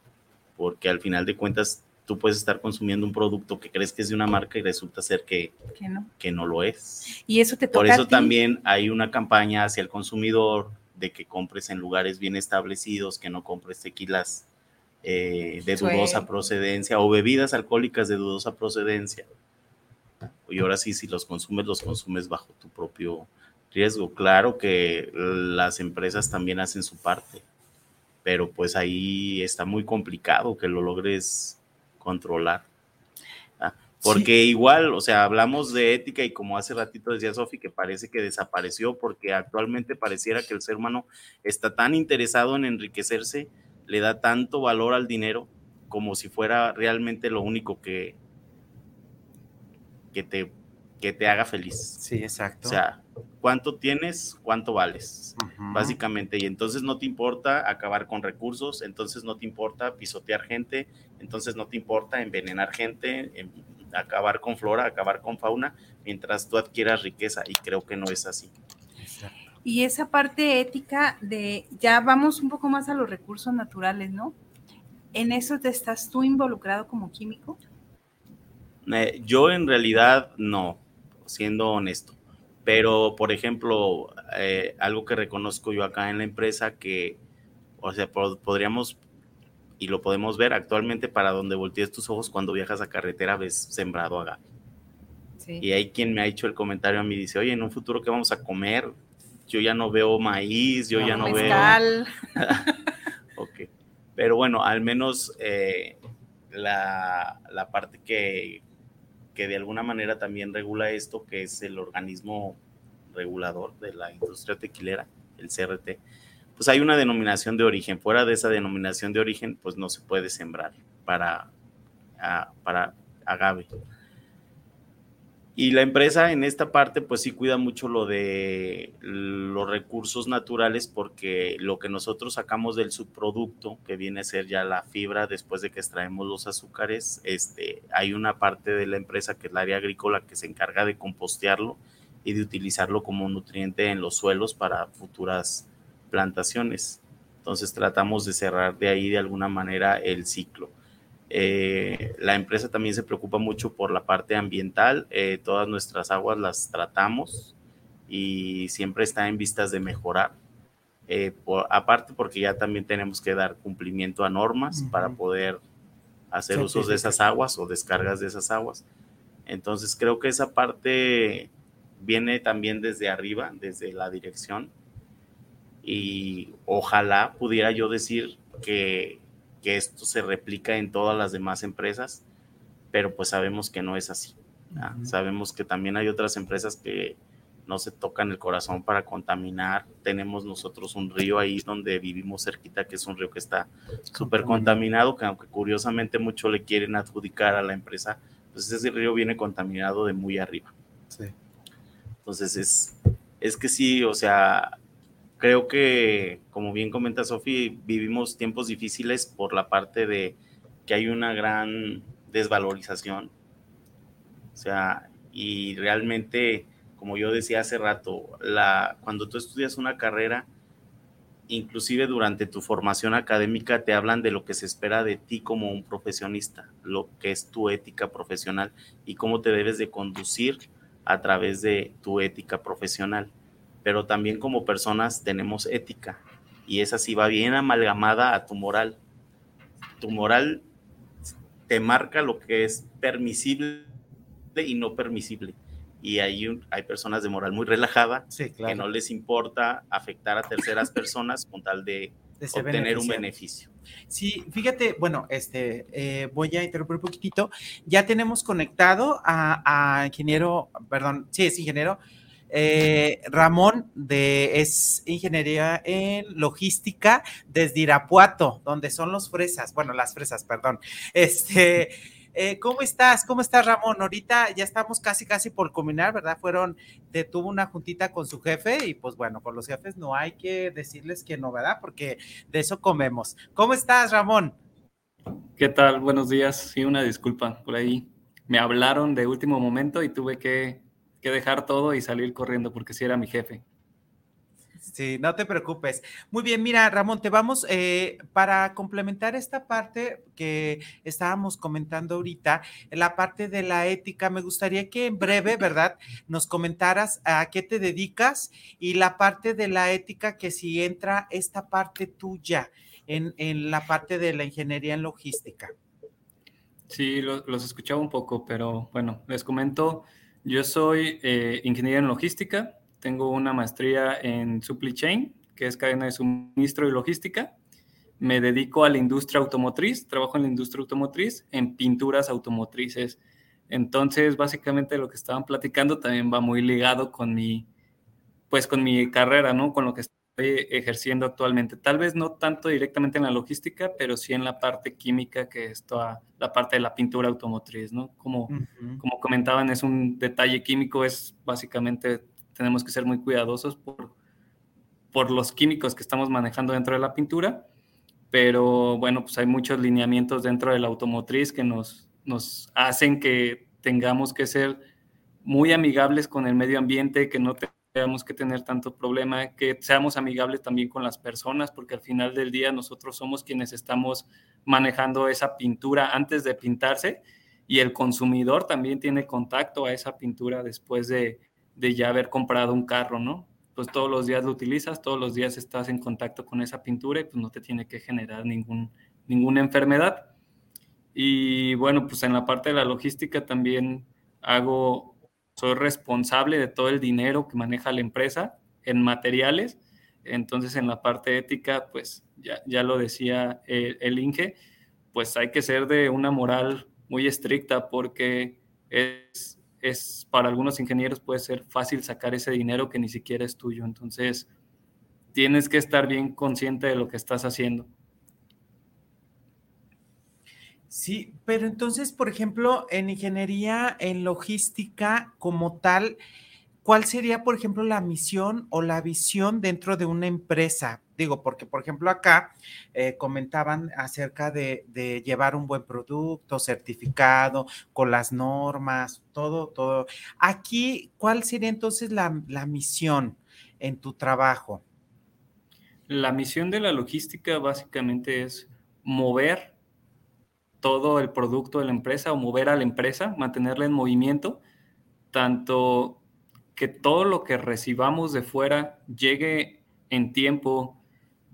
porque al final de cuentas tú puedes estar consumiendo un producto que crees que es de una marca y resulta ser que, Que no. que no lo es. Y eso te toca Por a eso ti. también hay una campaña hacia el consumidor de que compres en lugares bien establecidos, que no compres tequilas eh, de dudosa procedencia o bebidas alcohólicas de dudosa procedencia. Y ahora sí, si los consumes, los consumes bajo tu propio riesgo. Claro que las empresas también hacen su parte, pero pues ahí está muy complicado que lo logres controlar. Porque igual, o sea, hablamos de ética y como hace ratito decía Sofi, que parece que desapareció porque actualmente pareciera que el ser humano está tan interesado en enriquecerse, le da tanto valor al dinero como si fuera realmente lo único que, que, te, que te haga feliz. Sí, exacto. O sea, ¿cuánto tienes? ¿Cuánto vales? Básicamente, y entonces no te importa acabar con recursos, entonces no te importa pisotear gente, entonces no te importa envenenar gente, em- acabar con flora, acabar con fauna, mientras tú adquieras riqueza, y creo que no es así. Y esa parte ética de, ya vamos un poco más a los recursos naturales, ¿no? ¿En eso te estás tú involucrado como químico? Eh, yo en realidad no, siendo honesto. Pero, por ejemplo, eh, algo que reconozco yo acá en la empresa que, o sea, po- podríamos, y lo podemos ver actualmente para donde voltees tus ojos cuando viajas a carretera, ves sembrado agave. Y hay quien me ha hecho el comentario a mí, dice, oye, en un futuro, ¿qué vamos a comer? Yo ya no veo maíz, yo ya no veo... Mezcal. Ok. Pero bueno, al menos eh, la, la parte que, que de alguna manera también regula esto, que es el organismo regulador de la industria tequilera, el CRT, pues hay una denominación de origen. Fuera de esa denominación de origen, pues no se puede sembrar para, ah, para agave. Y la empresa en esta parte, pues sí cuida mucho lo de los recursos naturales, porque lo que nosotros sacamos del subproducto, que viene a ser ya la fibra después de que extraemos los azúcares, este, hay una parte de la empresa que es el área agrícola que se encarga de compostearlo y de utilizarlo como nutriente en los suelos para futuras plantaciones. Entonces tratamos de cerrar de ahí de alguna manera el ciclo. Eh, la empresa también se preocupa mucho por la parte ambiental. eh, todas nuestras aguas las tratamos y siempre está en vistas de mejorar. Eh, por- aparte porque ya también tenemos que dar cumplimiento a normas para poder hacer usos de esas aguas o descargas de esas aguas. Entonces creo que esa parte viene también desde arriba, desde la dirección. Y ojalá pudiera yo decir que, que esto se replica en todas las demás empresas, pero pues sabemos que no es así. Sabemos que también hay otras empresas que no se tocan el corazón para contaminar. Tenemos nosotros un río ahí donde vivimos cerquita, que es un río que está súper contaminado, que aunque curiosamente mucho le quieren adjudicar a la empresa, pues ese río viene contaminado de muy arriba. Sí. Entonces es, es que sí, o sea, creo que, como bien comenta Sofi, vivimos tiempos difíciles por la parte de que hay una gran desvalorización. O sea, y realmente, como yo decía hace rato, la, cuando tú estudias una carrera, inclusive durante tu formación académica te hablan de lo que se espera de ti como un profesionista, lo que es tu ética profesional y cómo te debes de conducir a través de tu ética profesional. Pero también como personas tenemos ética y esa sí va bien amalgamada a tu moral. Tu moral te marca lo que es permisible y no permisible. Y hay, hay personas de moral muy relajada que no les importa afectar a terceras personas con tal de, obtener un beneficio. Sí, fíjate, bueno, este, eh, voy a interrumpir un poquitito. Ya tenemos conectado a, ingeniero, perdón, sí, es ingeniero, eh, Ramón, de, es ingeniería en logística desde Irapuato, donde son los fresas, bueno, las fresas, perdón. Este, eh, ¿Cómo estás? ¿Cómo estás, Ramón? Ahorita ya estamos casi, casi por combinar, ¿verdad? Fueron, te tuvo una juntita con su jefe y pues bueno, con los jefes no hay que decirles que no, ¿verdad? Porque de eso comemos. ¿Cómo estás, Ramón? ¿Qué tal? Buenos días. Sí, una disculpa por ahí. Me hablaron de último momento y tuve que, que dejar todo y salir corriendo porque sí era mi jefe. Sí, no te preocupes. Muy bien, mira, Ramón, te vamos eh, para complementar esta parte que estábamos comentando ahorita, la parte de la ética. Me gustaría que en breve, ¿verdad?, nos comentaras a qué te dedicas y la parte de la ética, que si entra esta parte tuya en, la parte de la ingeniería en logística. Sí, los escuchaba un poco, pero bueno, les comento, yo soy eh, ingeniero en logística, tengo una maestría en supply chain, que es cadena de suministro y logística. Me dedico a la industria automotriz, trabajo en la industria automotriz, en pinturas automotrices. Entonces, básicamente lo que estaban platicando también va muy ligado con mi, pues con mi carrera, ¿no? Con lo que ejerciendo actualmente. Tal vez no tanto directamente en la logística, pero sí en la parte química, que es toda la parte de la pintura automotriz, ¿no? Como, como comentaban, es un detalle químico, es básicamente tenemos que ser muy cuidadosos por, por los químicos que estamos manejando dentro de la pintura, pero bueno, pues hay muchos lineamientos dentro de la automotriz que nos, nos hacen que tengamos que ser muy amigables con el medio ambiente, que no tengamos que tener tanto problema, que seamos amigables también con las personas, porque al final del día nosotros somos quienes estamos manejando esa pintura antes de pintarse y el consumidor también tiene contacto a esa pintura después de, de ya haber comprado un carro, ¿no? Pues todos los días lo utilizas, todos los días estás en contacto con esa pintura y pues no te tiene que generar ningún, ninguna enfermedad. Y bueno, pues en la parte de la logística también hago, soy responsable de todo el dinero que maneja la empresa en materiales. Entonces en la parte ética, pues ya, ya lo decía el, el Inge, pues hay que ser de una moral muy estricta porque es es para algunos ingenieros puede ser fácil sacar ese dinero que ni siquiera es tuyo. Entonces, tienes que estar bien consciente de lo que estás haciendo. Sí, pero entonces, por ejemplo, en ingeniería, en logística como tal, ¿cuál sería, por ejemplo, la misión o la visión dentro de una empresa? Digo, porque, por ejemplo, acá eh, comentaban acerca de, llevar un buen producto certificado con las normas, todo, todo. Aquí, ¿cuál sería entonces la, la misión en tu trabajo? La misión de la logística básicamente es mover todo el producto de la empresa o mover a la empresa, mantenerla en movimiento, tanto que todo lo que recibamos de fuera llegue en tiempo,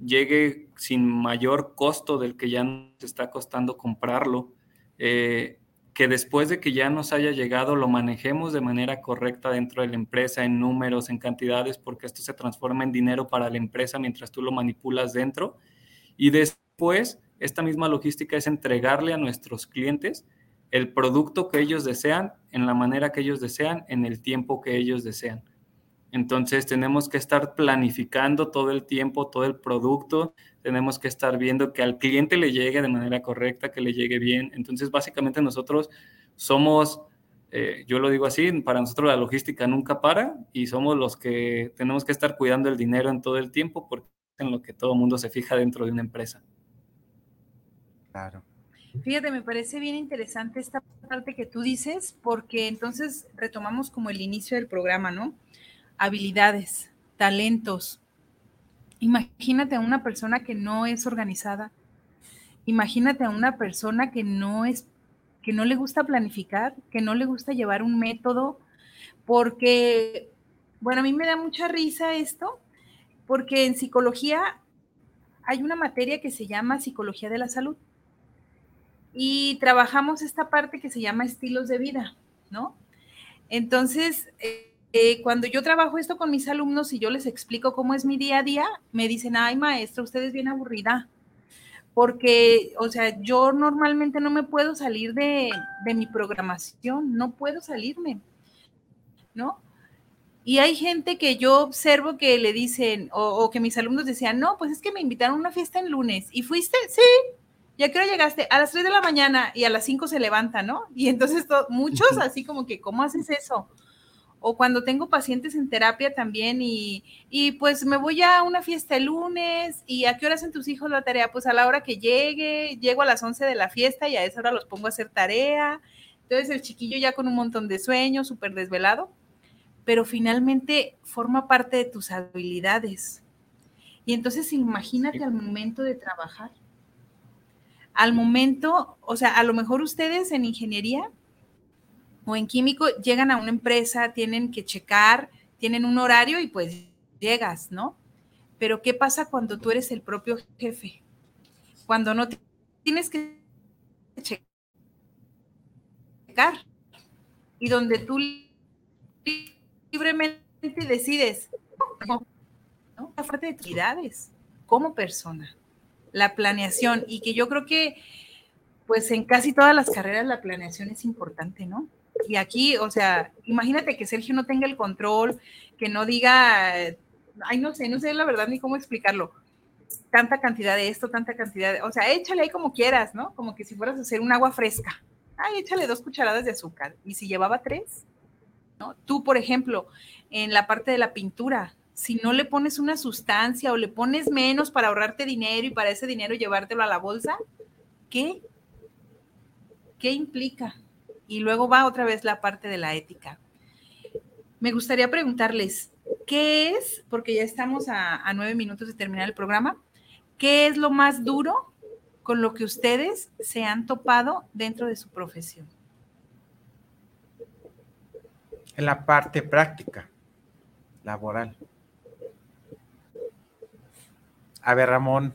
llegue sin mayor costo del que ya nos está costando comprarlo, eh, que después de que ya nos haya llegado lo manejemos de manera correcta dentro de la empresa, en números, en cantidades, porque esto se transforma en dinero para la empresa mientras tú lo manipulas dentro. Y después, esta misma logística es entregarle a nuestros clientes el producto que ellos desean, en la manera que ellos desean, en el tiempo que ellos desean. Entonces tenemos que estar planificando todo el tiempo, todo el producto, tenemos que estar viendo que al cliente le llegue de manera correcta, que le llegue bien. Entonces básicamente nosotros somos, eh, yo lo digo así, para nosotros la logística nunca para y somos los que tenemos que estar cuidando el dinero en todo el tiempo porque es en lo que todo el mundo se fija dentro de una empresa. Claro. Fíjate, me parece bien interesante esta parte que tú dices, porque entonces retomamos como el inicio del programa, ¿no? Habilidades, talentos. Imagínate a una persona que no es organizada. Imagínate a una persona que no es que no le gusta planificar, que no le gusta llevar un método, porque bueno, a mí me da mucha risa esto, porque en psicología hay una materia que se llama psicología de la salud y trabajamos esta parte que se llama estilos de vida, ¿no? Entonces, eh, cuando yo trabajo esto con mis alumnos y yo les explico cómo es mi día a día, me dicen, ay maestra, usted es bien aburrida, porque, o sea, yo normalmente no me puedo salir de, de mi programación, no puedo salirme, ¿no? Y hay gente que yo observo que le dicen, o, o, que mis alumnos decían, no, pues es que me invitaron a una fiesta en lunes. ¿Y fuiste? Sí, ¿Y a qué hora llegaste? A las 3 de la mañana y a las 5 se levanta, ¿no? Y entonces muchos así como que, ¿cómo haces eso? O cuando tengo pacientes en terapia también y, y, pues me voy a una fiesta el lunes y ¿a qué hora hacen tus hijos la tarea? Pues a la hora que llegue, llego a las 11 de la fiesta y a esa hora los pongo a hacer tarea. Entonces el chiquillo ya con un montón de sueños, súper desvelado, pero finalmente forma parte de tus habilidades. Y entonces imagínate al momento de trabajar al momento, o sea, a lo mejor ustedes en ingeniería o en químico llegan a una empresa, tienen que checar, tienen un horario y pues llegas, ¿no? Pero ¿qué pasa cuando tú eres el propio jefe? Cuando no tienes que checar y donde tú libremente decides, ¿no? La de actividades como persona la planeación y que yo creo que pues en casi todas las carreras la planeación es importante, ¿no? Y aquí, o sea, imagínate que Sergio no tenga el control, que no diga, ay, no sé, no sé la verdad ni cómo explicarlo, tanta cantidad de esto, tanta cantidad de, o sea, échale ahí como quieras, ¿no? Como que si fueras a hacer un agua fresca, ay, échale dos cucharadas de azúcar. Y si llevaba tres, ¿no? Tú, por ejemplo, en la parte de la pintura, si no le pones una sustancia o le pones menos para ahorrarte dinero y para ese dinero llevártelo a la bolsa, ¿qué? ¿Qué implica? Y luego va otra vez la parte de la ética. Me gustaría preguntarles, ¿qué es, porque ya estamos a, nueve minutos de terminar el programa, qué es lo más duro con lo que ustedes se han topado dentro de su profesión? En la parte práctica, laboral. A ver, Ramón.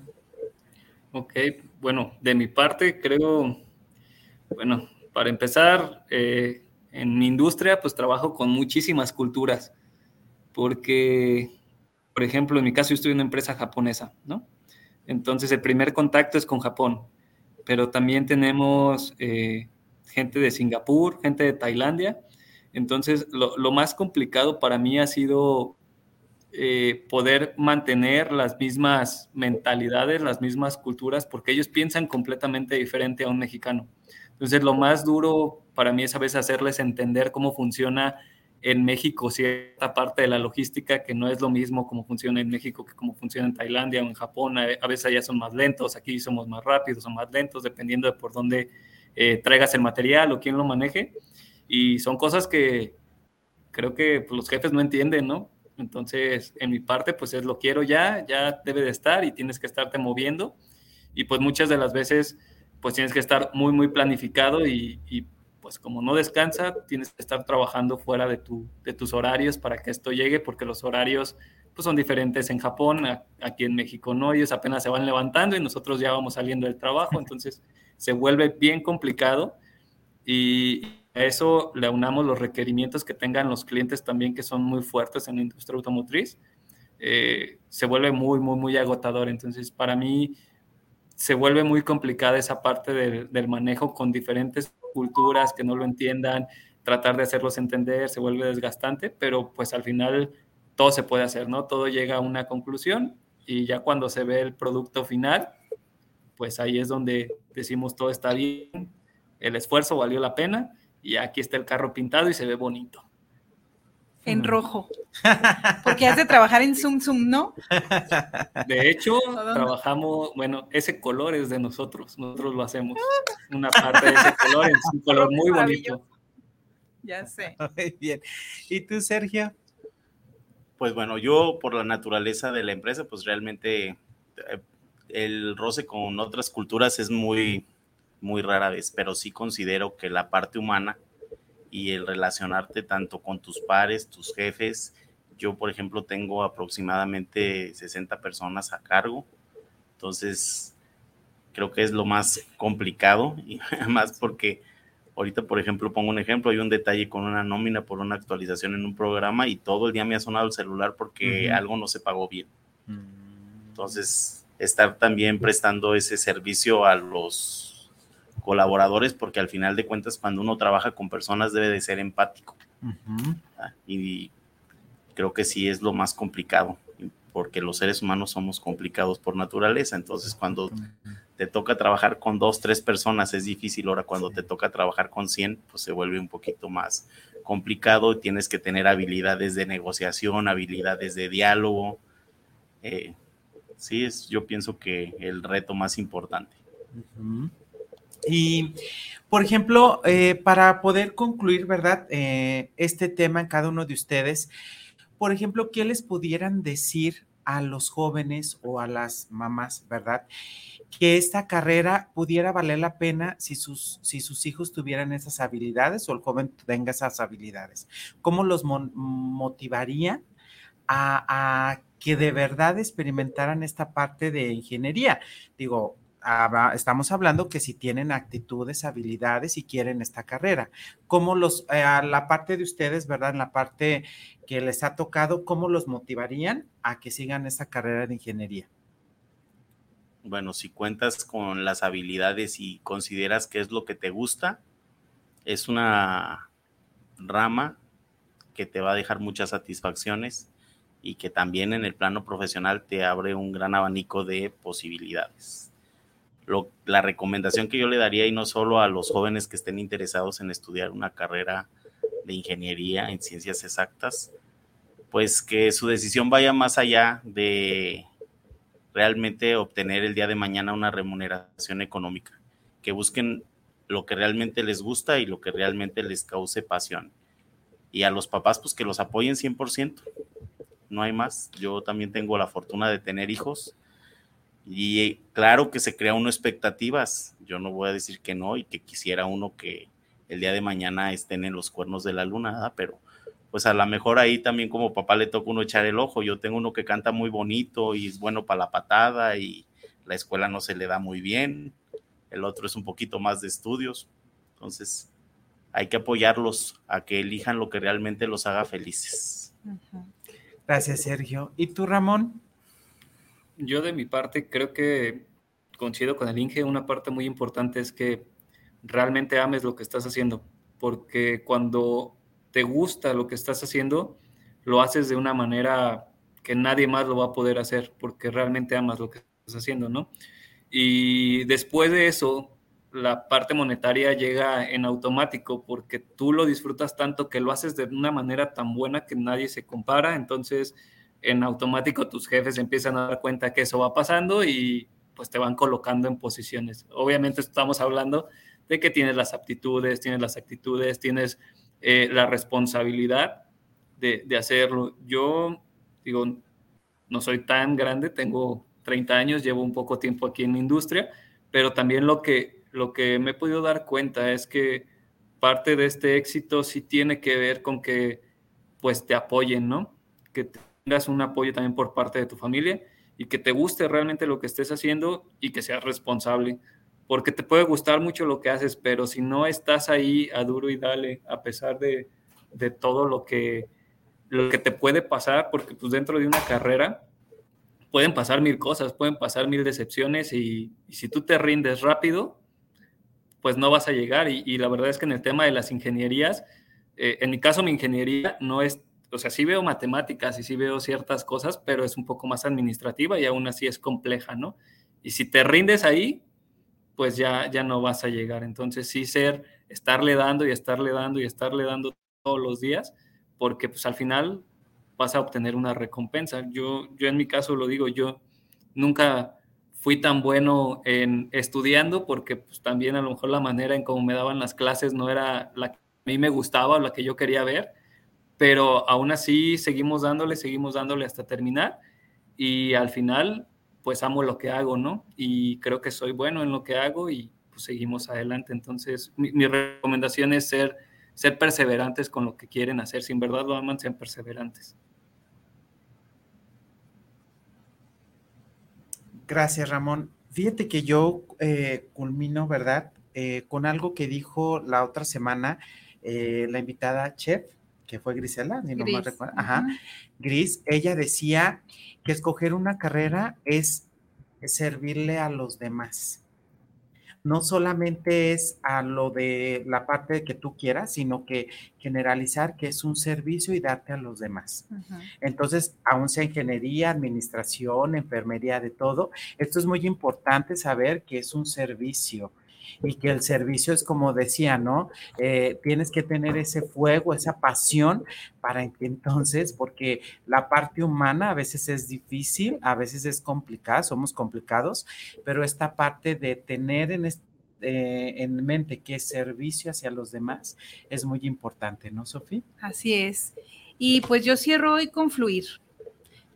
Ok, bueno, de mi parte creo, bueno, para empezar, eh, en mi industria pues trabajo con muchísimas culturas, porque, por ejemplo, en mi caso yo estoy en una empresa japonesa, ¿no? Entonces el primer contacto es con Japón, pero también tenemos eh, gente de Singapur, gente de Tailandia. Entonces lo, lo más complicado para mí ha sido eh, poder mantener las mismas mentalidades, las mismas culturas, porque ellos piensan completamente diferente a un mexicano. Entonces, lo más duro para mí es a veces hacerles entender cómo funciona en México cierta parte de la logística, que no es lo mismo como funciona en México que como funciona en Tailandia o en Japón. A veces allá son más lentos, aquí somos más rápidos o más lentos, dependiendo de por dónde eh, traigas el material o quién lo maneje. Y son cosas que creo que pues, los jefes no entienden, ¿no? Entonces, en mi parte, pues es lo quiero ya, ya debe de estar y tienes que estarte moviendo. Y pues muchas de las veces, pues tienes que estar muy, muy planificado y, pues como no descansa, tienes que estar trabajando fuera de, tu, de tus horarios para que esto llegue, porque los horarios pues son diferentes en Japón, aquí en México no, ellos apenas se van levantando y nosotros ya vamos saliendo del trabajo, entonces se vuelve bien complicado y a eso le aunamos los requerimientos que tengan los clientes también que son muy fuertes en la industria automotriz, eh, se vuelve muy, muy, muy agotador. Entonces, para mí se vuelve muy complicada esa parte del, del manejo con diferentes culturas que no lo entiendan, tratar de hacerlos entender, se vuelve desgastante, pero pues al final todo se puede hacer, ¿no? Todo llega a una conclusión y ya cuando se ve el producto final, pues ahí es donde decimos todo está bien, el esfuerzo valió la pena y aquí está el carro pintado y se ve bonito. En rojo. Porque has de trabajar en Zoom Zoom, ¿no? De hecho, trabajamos, bueno, ese color es de nosotros, nosotros lo hacemos. Una parte de ese color es un color muy bonito. Ya sé. Muy bien. ¿Y tú, Sergio? Pues bueno, yo por la naturaleza de la empresa, pues realmente eh, el roce con otras culturas es muy, muy rara vez, pero sí considero que la parte humana y el relacionarte tanto con tus pares, tus jefes, yo por ejemplo tengo aproximadamente 60 personas a cargo, entonces creo que es lo más complicado y además porque ahorita por ejemplo pongo un ejemplo, hay un detalle con una nómina por una actualización en un programa y todo el día me ha sonado el celular porque Ujú. algo no se pagó bien. Entonces, estar también prestando ese servicio a los colaboradores, porque al final de cuentas, cuando uno trabaja con personas, debe de ser empático. ¿ah? Y creo que sí es lo más complicado, porque los seres humanos somos complicados por naturaleza. Entonces, cuando te toca trabajar con dos, tres personas, es difícil. Ahora, cuando te toca trabajar con 100, pues se vuelve un poquito más complicado. Tienes que tener habilidades de negociación, habilidades de diálogo. Eh, sí, es, yo pienso que el reto más importante. Ujú. Y, por ejemplo, eh, para poder concluir, ¿verdad? Eh, este tema en cada uno de ustedes, por ejemplo, ¿qué les pudieran decir a los jóvenes o a las mamás, ¿verdad? Que esta carrera pudiera valer la pena si sus, si sus hijos tuvieran esas habilidades o el joven tenga esas habilidades. ¿Cómo los motivaría a, a que de verdad experimentaran esta parte de ingeniería? Digo, estamos hablando que si tienen actitudes, habilidades y quieren esta carrera, ¿cómo los, eh, a la parte de ustedes, verdad, en la parte que les ha tocado, cómo los motivarían a que sigan esa carrera de ingeniería? Bueno, si cuentas con las habilidades y consideras que es lo que te gusta, es una rama que te va a dejar muchas satisfacciones y que también en el plano profesional te abre un gran abanico de posibilidades. La recomendación que yo le daría, y no solo a los jóvenes que estén interesados en estudiar una carrera de ingeniería en ciencias exactas, pues que su decisión vaya más allá de realmente obtener el día de mañana una remuneración económica, que busquen lo que realmente les gusta y lo que realmente les cause pasión. Y a los papás, pues que los apoyen 100%. No hay más. Yo también tengo la fortuna de tener hijos y eh, claro que se crea uno expectativas. Yo no voy a decir que no y que quisiera uno que el día de mañana estén en los cuernos de la luna, ¿verdad? pero pues a lo mejor ahí también como papá le toca uno echar el ojo. Yo tengo uno que canta muy bonito y es bueno para la patada y la escuela no se le da muy bien. El otro es un poquito más de estudios. Entonces hay que apoyarlos a que elijan lo que realmente los haga felices. Gracias, Sergio. ¿Y tú, Ramón? Yo de mi parte creo que coincido con el Inge, una parte muy importante es que realmente ames lo que estás haciendo, porque cuando te gusta lo que estás haciendo, lo haces de una manera que nadie más lo va a poder hacer, porque realmente amas lo que estás haciendo, ¿no? Y después de eso, la parte monetaria llega en automático, porque tú lo disfrutas tanto que lo haces de una manera tan buena que nadie se compara, entonces en automático tus jefes empiezan a dar cuenta que eso va pasando y pues te van colocando en posiciones. Obviamente estamos hablando de que tienes las aptitudes, tienes las actitudes, tienes eh, la responsabilidad de, hacerlo. Yo digo, no soy tan grande, tengo 30 años, llevo un poco tiempo aquí en la industria, pero también lo que, lo que me he podido dar cuenta es que parte de este éxito sí tiene que ver con que pues te apoyen, ¿no? Que tengas un apoyo también por parte de tu familia y que te guste realmente lo que estés haciendo y que seas responsable, porque te puede gustar mucho lo que haces, pero si no estás ahí a duro y dale, a pesar de, de todo lo que, lo que te puede pasar, porque pues dentro de una carrera pueden pasar mil cosas, pueden pasar mil decepciones y, si tú te rindes rápido, pues no vas a llegar. Y, y, la verdad es que en el tema de las ingenierías, eh, en mi caso mi ingeniería no es, o sea, sí veo matemáticas y sí veo ciertas cosas, pero es un poco más administrativa y aún así es compleja, ¿no? Y si te rindes ahí, pues ya, ya no vas a llegar. Entonces sí ser, estarle dando y estarle dando y estarle dando todos los días, porque pues al final vas a obtener una recompensa. Yo, yo en mi caso lo digo, yo nunca fui tan bueno en estudiando porque pues, también a lo mejor la manera en cómo me daban las clases no era la que a mí me gustaba o la que yo quería ver, pero aún así seguimos dándole, seguimos dándole hasta terminar y al final pues amo lo que hago, ¿no? Y creo que soy bueno en lo que hago y pues seguimos adelante. Entonces mi, recomendación es ser, ser perseverantes con lo que quieren hacer. Si en verdad lo aman, sean perseverantes. Gracias, Ramón. Fíjate que yo eh, culmino, ¿verdad? Eh, con algo que dijo la otra semana eh, la invitada Chef, que fue Grisela, ni no más recuerdo. Ajá. Uh -huh. Gris, ella decía que escoger una carrera es servirle a los demás. No solamente es a lo de la parte que tú quieras, sino que generalizar que es un servicio y darte a los demás. Uh -huh. Entonces, aún sea ingeniería, administración, enfermería, de todo, esto es muy importante saber que es un servicio y que el servicio es como decía, ¿no? Eh, tienes que tener ese fuego, esa pasión para que entonces, porque la parte humana a veces es difícil, a veces es complicada, somos complicados, pero esta parte de tener en, este, en mente que es servicio hacia los demás es muy importante, ¿no, Sofía? Así es. Y pues yo cierro hoy con fluir.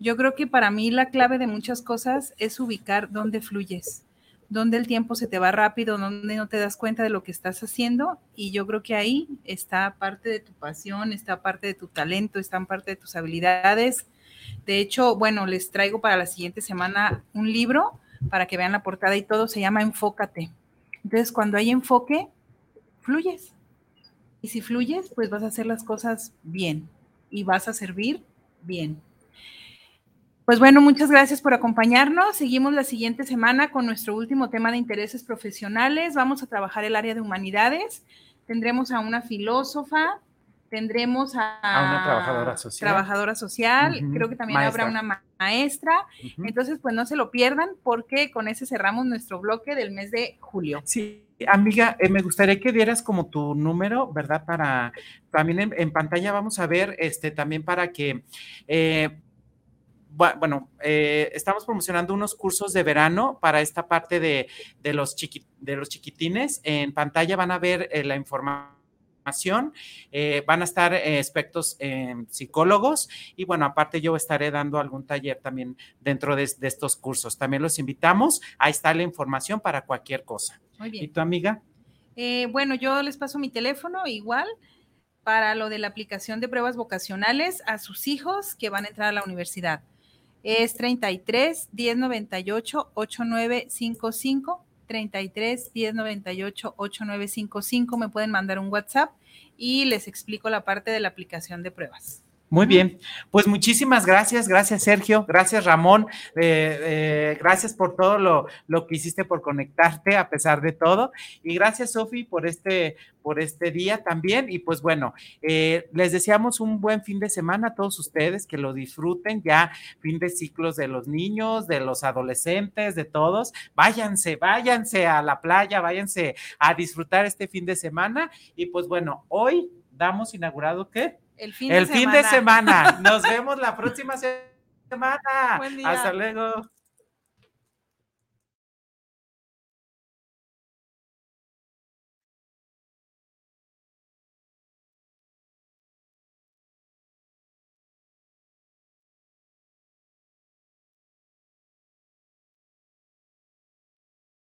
Yo creo que para mí la clave de muchas cosas es ubicar dónde fluyes donde el tiempo se te va rápido, donde no te das cuenta de lo que estás haciendo. Y yo creo que ahí está parte de tu pasión, está parte de tu talento, está parte de tus habilidades. De hecho, bueno, les traigo para la siguiente semana un libro para que vean la portada y todo, se llama Enfócate. Entonces, cuando hay enfoque, fluyes. Y si fluyes, pues vas a hacer las cosas bien y vas a servir bien. Pues bueno, muchas gracias por acompañarnos. Seguimos la siguiente semana con nuestro último tema de intereses profesionales. Vamos a trabajar el área de humanidades. Tendremos a una filósofa, tendremos a, a una trabajadora social. Trabajadora social. Uh -huh. Creo que también maestra. habrá una ma maestra. Uh -huh. Entonces, pues no se lo pierdan porque con ese cerramos nuestro bloque del mes de julio. Sí. Amiga, eh, me gustaría que dieras como tu número, ¿verdad? Para también en, en pantalla vamos a ver, este, también para que eh, bueno, eh, estamos promocionando unos cursos de verano para esta parte de, de, los, chiqui, de los chiquitines. En pantalla van a ver eh, la información. Eh, van a estar expertos psicólogos y bueno, aparte yo estaré dando algún taller también dentro de, de, estos cursos. También los invitamos. Ahí está la información para cualquier cosa. Muy bien. ¿Y tu amiga? Eh, bueno, yo les paso mi teléfono igual para lo de la aplicación de pruebas vocacionales a sus hijos que van a entrar a la universidad es 33 1098 8955 33 1098 8955 me pueden mandar un WhatsApp y les explico la parte de la aplicación de pruebas. Muy bien, pues muchísimas gracias, gracias Sergio, gracias Ramón, eh, eh, gracias por todo lo, lo, que hiciste por conectarte a pesar de todo. Y gracias Sofi por este, por este día también. Y pues bueno, eh, les deseamos un buen fin de semana a todos ustedes, que lo disfruten ya, fin de ciclos de los niños, de los adolescentes, de todos, váyanse, váyanse a la playa, váyanse a disfrutar este fin de semana. Y pues bueno, hoy damos inaugurado ¿qué? El fin, el de, fin semana. de semana. Nos vemos la próxima semana. Hasta luego.